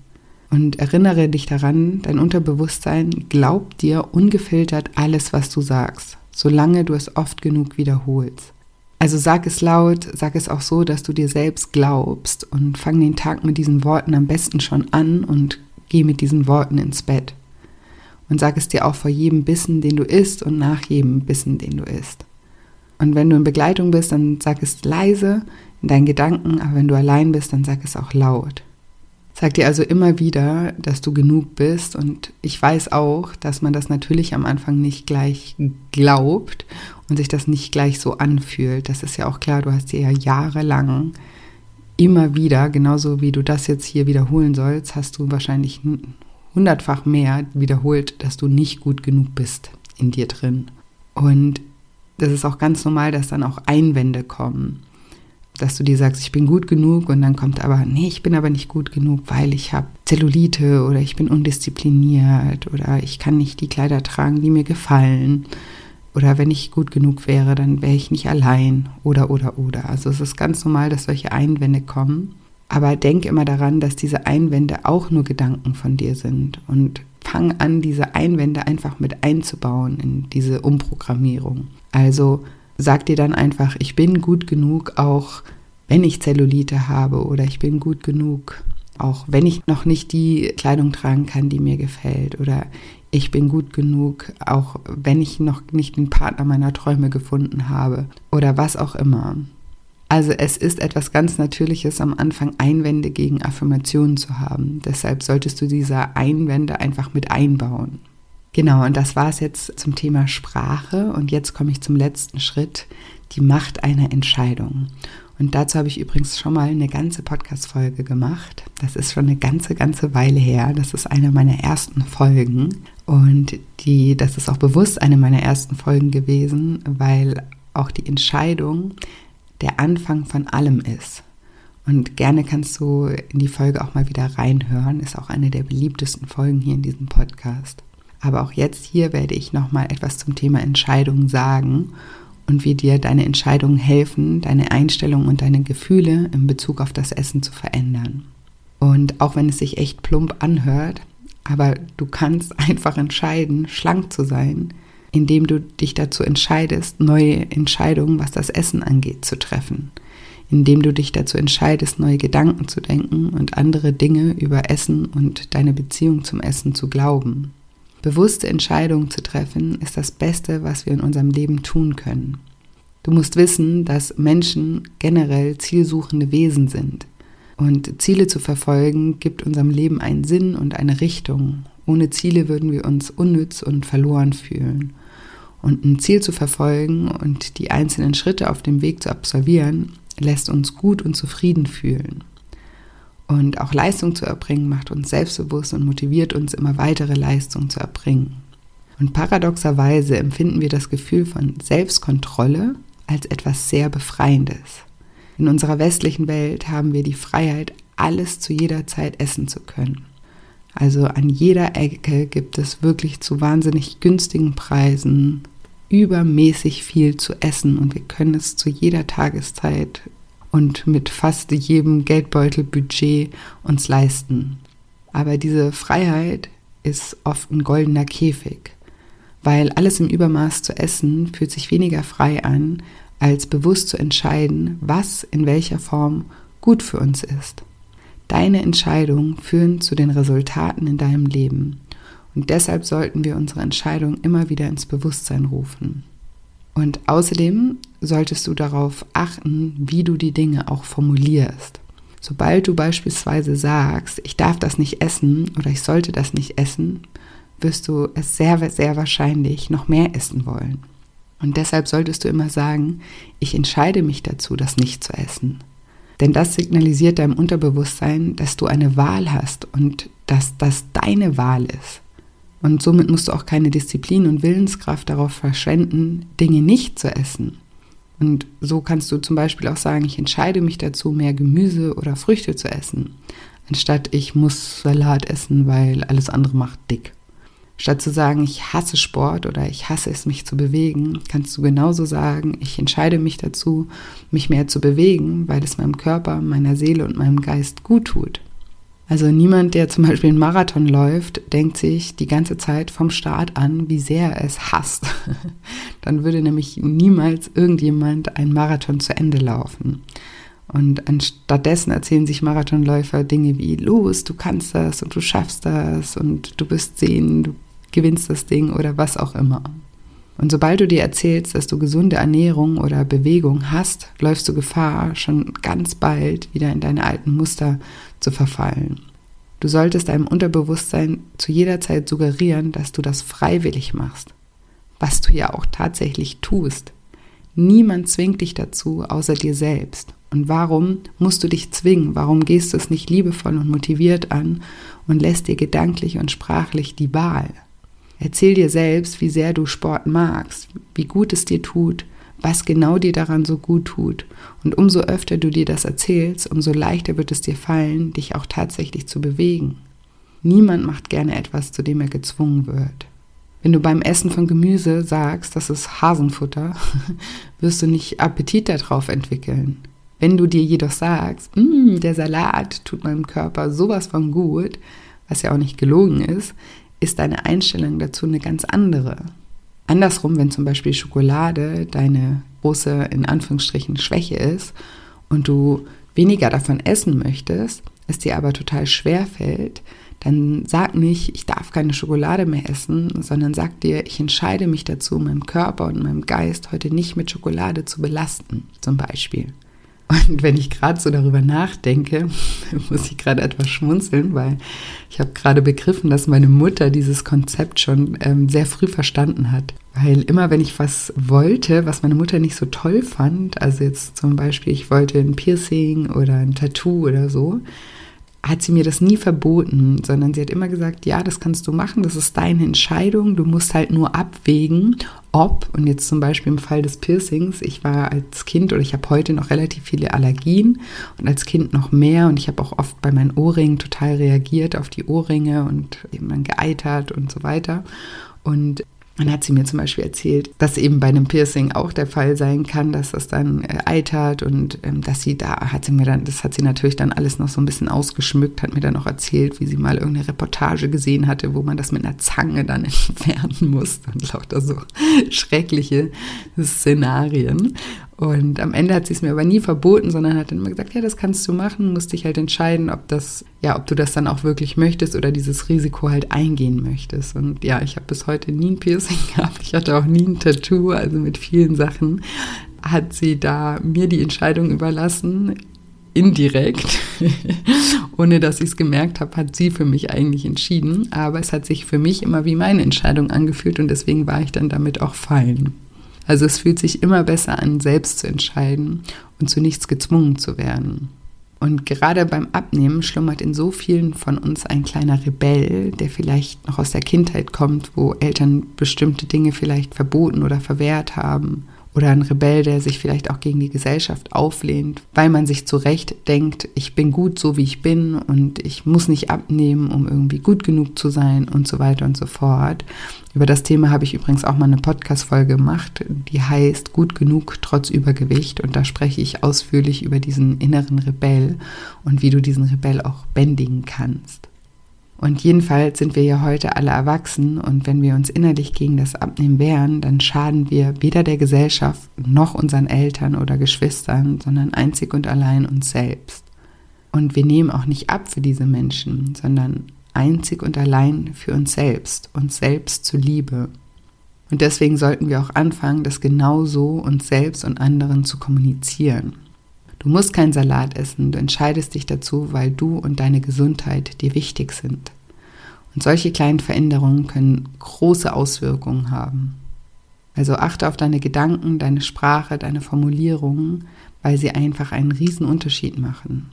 Und erinnere dich daran, dein Unterbewusstsein glaubt dir ungefiltert alles, was du sagst, solange du es oft genug wiederholst. Also sag es laut, sag es auch so, dass du dir selbst glaubst und fang den Tag mit diesen Worten am besten schon an und geh mit diesen Worten ins Bett. Und sag es dir auch vor jedem Bissen, den du isst und nach jedem Bissen, den du isst. Und wenn du in Begleitung bist, dann sag es leise in deinen Gedanken, aber wenn du allein bist, dann sag es auch laut. Sag dir also immer wieder, dass du genug bist und ich weiß auch, dass man das natürlich am Anfang nicht gleich glaubt und sich das nicht gleich so anfühlt. Das ist ja auch klar, du hast dir ja jahrelang immer wieder, genauso wie du das jetzt hier wiederholen sollst, hast du wahrscheinlich hundertfach mehr wiederholt, dass du nicht gut genug bist in dir drin. Und das ist auch ganz normal, dass dann auch Einwände kommen. Dass du dir sagst, ich bin gut genug und dann kommt aber, nee, ich bin aber nicht gut genug, weil ich habe Zellulite oder ich bin undiszipliniert oder ich kann nicht die Kleider tragen, die mir gefallen. Oder wenn ich gut genug wäre, dann wäre ich nicht allein oder oder oder. Also es ist ganz normal, dass solche Einwände kommen. Aber denk immer daran, dass diese Einwände auch nur Gedanken von dir sind und fang an, diese Einwände einfach mit einzubauen in diese Umprogrammierung. Also sag dir dann einfach, ich bin gut genug, auch wenn ich Zellulite habe oder ich bin gut genug, auch wenn ich noch nicht die Kleidung tragen kann, die mir gefällt oder ich bin gut genug, auch wenn ich noch nicht den Partner meiner Träume gefunden habe oder was auch immer. Also es ist etwas ganz Natürliches, am Anfang Einwände gegen Affirmationen zu haben. Deshalb solltest du diese Einwände einfach mit einbauen. Genau, und das war es jetzt zum Thema Sprache. Und jetzt komme ich zum letzten Schritt, die Macht einer Entscheidung. Und dazu habe ich übrigens schon mal eine ganze Podcast-Folge gemacht. Das ist schon eine ganze, ganze Weile her. Das ist eine meiner ersten Folgen. Und die, das ist auch bewusst eine meiner ersten Folgen gewesen, weil auch die Entscheidung, der Anfang von allem ist. Und gerne kannst du in die Folge auch mal wieder reinhören. Ist auch eine der beliebtesten Folgen hier in diesem Podcast. Aber auch jetzt hier werde ich nochmal etwas zum Thema Entscheidungen sagen und wie dir deine Entscheidungen helfen, deine Einstellung und deine Gefühle in Bezug auf das Essen zu verändern. Und auch wenn es sich echt plump anhört, aber du kannst einfach entscheiden, schlank zu sein, indem du dich dazu entscheidest, neue Entscheidungen, was das Essen angeht, zu treffen. Indem du dich dazu entscheidest, neue Gedanken zu denken und andere Dinge über Essen und deine Beziehung zum Essen zu glauben. Bewusste Entscheidungen zu treffen ist das Beste, was wir in unserem Leben tun können. Du musst wissen, dass Menschen generell zielsuchende Wesen sind. Und Ziele zu verfolgen gibt unserem Leben einen Sinn und eine Richtung. Ohne Ziele würden wir uns unnütz und verloren fühlen. Und ein Ziel zu verfolgen und die einzelnen Schritte auf dem Weg zu absolvieren, lässt uns gut und zufrieden fühlen. Und auch Leistung zu erbringen macht uns selbstbewusst und motiviert uns immer weitere Leistung zu erbringen. Und paradoxerweise empfinden wir das Gefühl von Selbstkontrolle als etwas sehr Befreiendes. In unserer westlichen Welt haben wir die Freiheit, alles zu jeder Zeit essen zu können. Also an jeder Ecke gibt es wirklich zu wahnsinnig günstigen Preisen übermäßig viel zu essen und wir können es zu jeder Tageszeit und mit fast jedem Geldbeutelbudget uns leisten. Aber diese Freiheit ist oft ein goldener Käfig, weil alles im Übermaß zu essen fühlt sich weniger frei an, als bewusst zu entscheiden, was in welcher Form gut für uns ist. Deine Entscheidungen führen zu den Resultaten in deinem Leben. Und deshalb sollten wir unsere Entscheidungen immer wieder ins Bewusstsein rufen. Und außerdem solltest du darauf achten, wie du die Dinge auch formulierst. Sobald du beispielsweise sagst, ich darf das nicht essen oder ich sollte das nicht essen, wirst du es sehr, sehr wahrscheinlich noch mehr essen wollen. Und deshalb solltest du immer sagen, ich entscheide mich dazu, das nicht zu essen. Denn das signalisiert deinem Unterbewusstsein, dass du eine Wahl hast und dass das deine Wahl ist. Und somit musst du auch keine Disziplin und Willenskraft darauf verschwenden, Dinge nicht zu essen. Und so kannst du zum Beispiel auch sagen, ich entscheide mich dazu, mehr Gemüse oder Früchte zu essen, anstatt ich muss Salat essen, weil alles andere macht dick. Statt zu sagen, ich hasse Sport oder ich hasse es, mich zu bewegen, kannst du genauso sagen, ich entscheide mich dazu, mich mehr zu bewegen, weil es meinem Körper, meiner Seele und meinem Geist gut tut. Also niemand, der zum Beispiel einen Marathon läuft, denkt sich die ganze Zeit vom Start an, wie sehr er es hasst. Dann würde nämlich niemals irgendjemand einen Marathon zu Ende laufen. Und anstattdessen erzählen sich Marathonläufer Dinge wie, los, du kannst das und du schaffst das und du bist sehen, du gewinnst das Ding oder was auch immer. Und sobald du dir erzählst, dass du gesunde Ernährung oder Bewegung hast, läufst du Gefahr, schon ganz bald wieder in deine alten Muster zu verfallen. Du solltest deinem Unterbewusstsein zu jeder Zeit suggerieren, dass du das freiwillig machst, was du ja auch tatsächlich tust. Niemand zwingt dich dazu, außer dir selbst. Und warum musst du dich zwingen? Warum gehst du es nicht liebevoll und motiviert an und lässt dir gedanklich und sprachlich die Wahl? Erzähl dir selbst, wie sehr du Sport magst, wie gut es dir tut, was genau dir daran so gut tut. Und umso öfter du dir das erzählst, umso leichter wird es dir fallen, dich auch tatsächlich zu bewegen. Niemand macht gerne etwas, zu dem er gezwungen wird. Wenn du beim Essen von Gemüse sagst, das ist Hasenfutter, wirst du nicht Appetit darauf entwickeln. Wenn du dir jedoch sagst, mm, der Salat tut meinem Körper sowas von gut, was ja auch nicht gelogen ist, ist deine Einstellung dazu eine ganz andere. Andersrum, wenn zum Beispiel Schokolade deine große, in Anführungsstrichen, Schwäche ist und du weniger davon essen möchtest, es dir aber total schwer fällt, dann sag nicht, ich darf keine Schokolade mehr essen, sondern sag dir, ich entscheide mich dazu, meinem Körper und meinem Geist heute nicht mit Schokolade zu belasten, zum Beispiel. Und wenn ich gerade so darüber nachdenke, muss ich gerade etwas schmunzeln, weil ich habe gerade begriffen, dass meine Mutter dieses Konzept schon ähm, sehr früh verstanden hat. Weil immer, wenn ich was wollte, was meine Mutter nicht so toll fand, also jetzt zum Beispiel, ich wollte ein Piercing oder ein Tattoo oder so, hat sie mir das nie verboten, sondern sie hat immer gesagt, ja, das kannst du machen, das ist deine Entscheidung, du musst halt nur abwägen, ob, und jetzt zum Beispiel im Fall des Piercings, ich war als Kind oder ich habe heute noch relativ viele Allergien und als Kind noch mehr und ich habe auch oft bei meinen Ohrringen total reagiert auf die Ohrringe und eben dann geeitert und so weiter. Und dann hat sie mir zum Beispiel erzählt, dass eben bei einem Piercing auch der Fall sein kann, dass das dann äh, eitert und ähm, dass sie da hat sie mir dann, das hat sie natürlich dann alles noch so ein bisschen ausgeschmückt, hat mir dann noch erzählt, wie sie mal irgendeine Reportage gesehen hatte, wo man das mit einer Zange dann entfernen muss und lauter so schreckliche Szenarien. Und am Ende hat sie es mir aber nie verboten, sondern hat dann immer gesagt, ja, das kannst du machen, musst dich halt entscheiden, ob das, ja, ob du das dann auch wirklich möchtest oder dieses Risiko halt eingehen möchtest. Und ja, ich habe bis heute nie ein Piercing gehabt. Ich hatte auch nie ein Tattoo, also mit vielen Sachen hat sie da mir die Entscheidung überlassen, indirekt, ohne dass ich es gemerkt habe, hat sie für mich eigentlich entschieden. Aber es hat sich für mich immer wie meine Entscheidung angefühlt und deswegen war ich dann damit auch fein. Also es fühlt sich immer besser an, selbst zu entscheiden und zu nichts gezwungen zu werden. Und gerade beim Abnehmen schlummert in so vielen von uns ein kleiner Rebell, der vielleicht noch aus der Kindheit kommt, wo Eltern bestimmte Dinge vielleicht verboten oder verwehrt haben oder ein Rebell, der sich vielleicht auch gegen die Gesellschaft auflehnt, weil man sich zu Recht denkt, ich bin gut so wie ich bin und ich muss nicht abnehmen, um irgendwie gut genug zu sein und so weiter und so fort. Über das Thema habe ich übrigens auch mal eine Podcast-Folge gemacht, die heißt Gut genug trotz Übergewicht und da spreche ich ausführlich über diesen inneren Rebell und wie du diesen Rebell auch bändigen kannst. Und jedenfalls sind wir ja heute alle erwachsen und wenn wir uns innerlich gegen das Abnehmen wehren, dann schaden wir weder der Gesellschaft noch unseren Eltern oder Geschwistern, sondern einzig und allein uns selbst. Und wir nehmen auch nicht ab für diese Menschen, sondern einzig und allein für uns selbst, uns selbst zuliebe. Und deswegen sollten wir auch anfangen, das genau so uns selbst und anderen zu kommunizieren. Du musst keinen Salat essen, du entscheidest dich dazu, weil du und deine Gesundheit dir wichtig sind. Und solche kleinen Veränderungen können große Auswirkungen haben. Also achte auf deine Gedanken, deine Sprache, deine Formulierungen, weil sie einfach einen riesen Unterschied machen.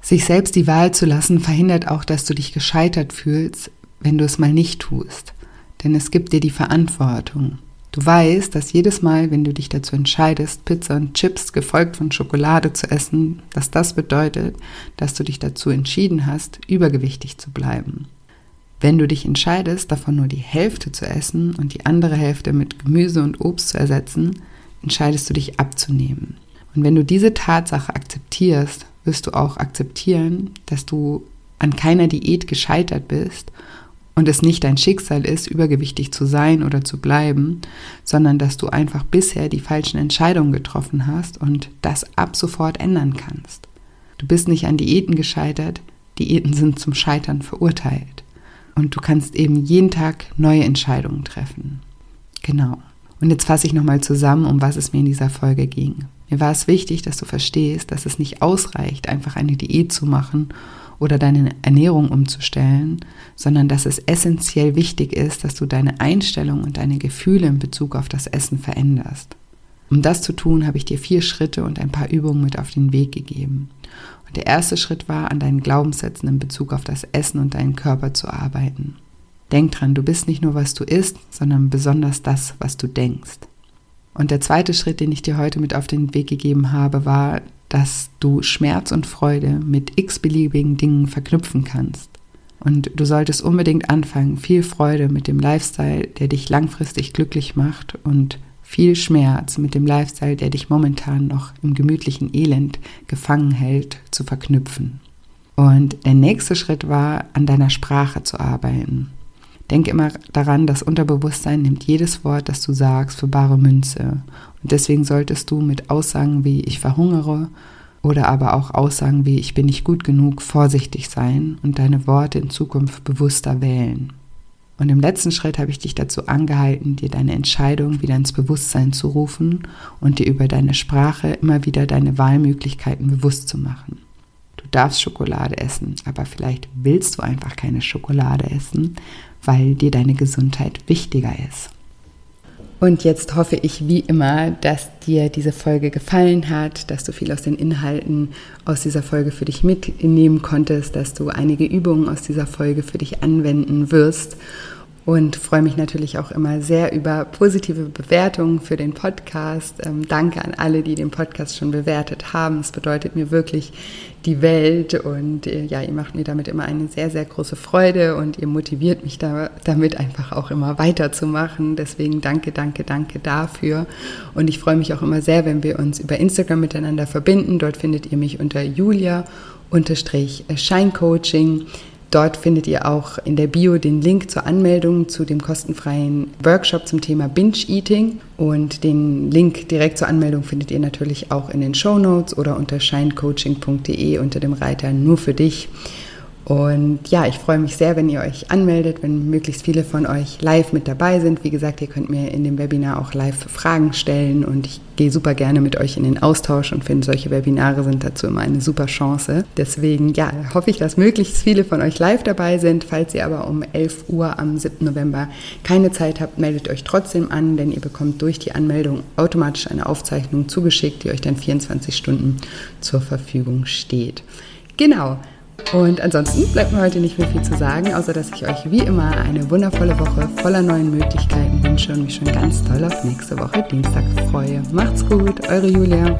Sich selbst die Wahl zu lassen, verhindert auch, dass du dich gescheitert fühlst, wenn du es mal nicht tust. Denn es gibt dir die Verantwortung. Du weißt, dass jedes Mal, wenn du dich dazu entscheidest, Pizza und Chips gefolgt von Schokolade zu essen, dass das bedeutet, dass du dich dazu entschieden hast, übergewichtig zu bleiben. Wenn du dich entscheidest, davon nur die Hälfte zu essen und die andere Hälfte mit Gemüse und Obst zu ersetzen, entscheidest du dich abzunehmen. Und wenn du diese Tatsache akzeptierst, wirst du auch akzeptieren, dass du an keiner Diät gescheitert bist und es nicht dein Schicksal ist, übergewichtig zu sein oder zu bleiben, sondern dass du einfach bisher die falschen Entscheidungen getroffen hast und das ab sofort ändern kannst. Du bist nicht an Diäten gescheitert, Diäten sind zum Scheitern verurteilt. Und du kannst eben jeden Tag neue Entscheidungen treffen. Genau. Und jetzt fasse ich nochmal zusammen, um was es mir in dieser Folge ging. Mir war es wichtig, dass du verstehst, dass es nicht ausreicht, einfach eine Diät zu machen oder deine Ernährung umzustellen, sondern dass es essentiell wichtig ist, dass du deine Einstellung und deine Gefühle in Bezug auf das Essen veränderst. Um das zu tun, habe ich dir vier Schritte und ein paar Übungen mit auf den Weg gegeben. Und der erste Schritt war, an deinen Glaubenssätzen in Bezug auf das Essen und deinen Körper zu arbeiten. Denk dran, du bist nicht nur, was du isst, sondern besonders das, was du denkst. Und der zweite Schritt, den ich dir heute mit auf den Weg gegeben habe, war, dass du Schmerz und Freude mit x-beliebigen Dingen verknüpfen kannst. Und du solltest unbedingt anfangen, viel Freude mit dem Lifestyle, der dich langfristig glücklich macht und viel Schmerz mit dem Lifestyle, der dich momentan noch im gemütlichen Elend gefangen hält, zu verknüpfen. Und der nächste Schritt war, an deiner Sprache zu arbeiten. Denke immer daran, das Unterbewusstsein nimmt jedes Wort, das du sagst, für bare Münze. Und deswegen solltest du mit Aussagen wie ich verhungere oder aber auch Aussagen wie ich bin nicht gut genug vorsichtig sein und deine Worte in Zukunft bewusster wählen. Und im letzten Schritt habe ich dich dazu angehalten, dir deine Entscheidung wieder ins Bewusstsein zu rufen und dir über deine Sprache immer wieder deine Wahlmöglichkeiten bewusst zu machen. Du darfst Schokolade essen, aber vielleicht willst du einfach keine Schokolade essen, weil dir deine Gesundheit wichtiger ist. Und jetzt hoffe ich wie immer, dass dir diese Folge gefallen hat, dass du viel aus den Inhalten aus dieser Folge für dich mitnehmen konntest, dass du einige Übungen aus dieser Folge für dich anwenden wirst und freue mich natürlich auch immer sehr über positive Bewertungen für den Podcast. Ähm, danke an alle, die den Podcast schon bewertet haben. Es bedeutet mir wirklich die Welt und äh, ja, ihr macht mir damit immer eine sehr, sehr große Freude und ihr motiviert mich da, damit einfach auch immer weiterzumachen. Deswegen danke, danke, danke dafür. Und ich freue mich auch immer sehr, wenn wir uns über Instagram miteinander verbinden. Dort findet ihr mich unter Julia unterstrich Scheincoaching. Dort findet ihr auch in der Bio den Link zur Anmeldung zu dem kostenfreien Workshop zum Thema Binge Eating. Und den Link direkt zur Anmeldung findet ihr natürlich auch in den Show Notes oder unter shinecoaching.de unter dem Reiter Nur für dich. Und ja, ich freue mich sehr, wenn ihr euch anmeldet, wenn möglichst viele von euch live mit dabei sind. Wie gesagt, ihr könnt mir in dem Webinar auch live Fragen stellen und ich gehe super gerne mit euch in den Austausch und finde, solche Webinare sind dazu immer eine super Chance. Deswegen, ja, hoffe ich, dass möglichst viele von euch live dabei sind. Falls ihr aber um 11 Uhr am 7. November keine Zeit habt, meldet euch trotzdem an, denn ihr bekommt durch die Anmeldung automatisch eine Aufzeichnung zugeschickt, die euch dann 24 Stunden zur Verfügung steht. Genau. Und ansonsten bleibt mir heute nicht mehr viel zu sagen, außer dass ich euch wie immer eine wundervolle Woche voller neuen Möglichkeiten wünsche und mich schon ganz toll auf nächste Woche Dienstag freue. Macht's gut, eure Julia.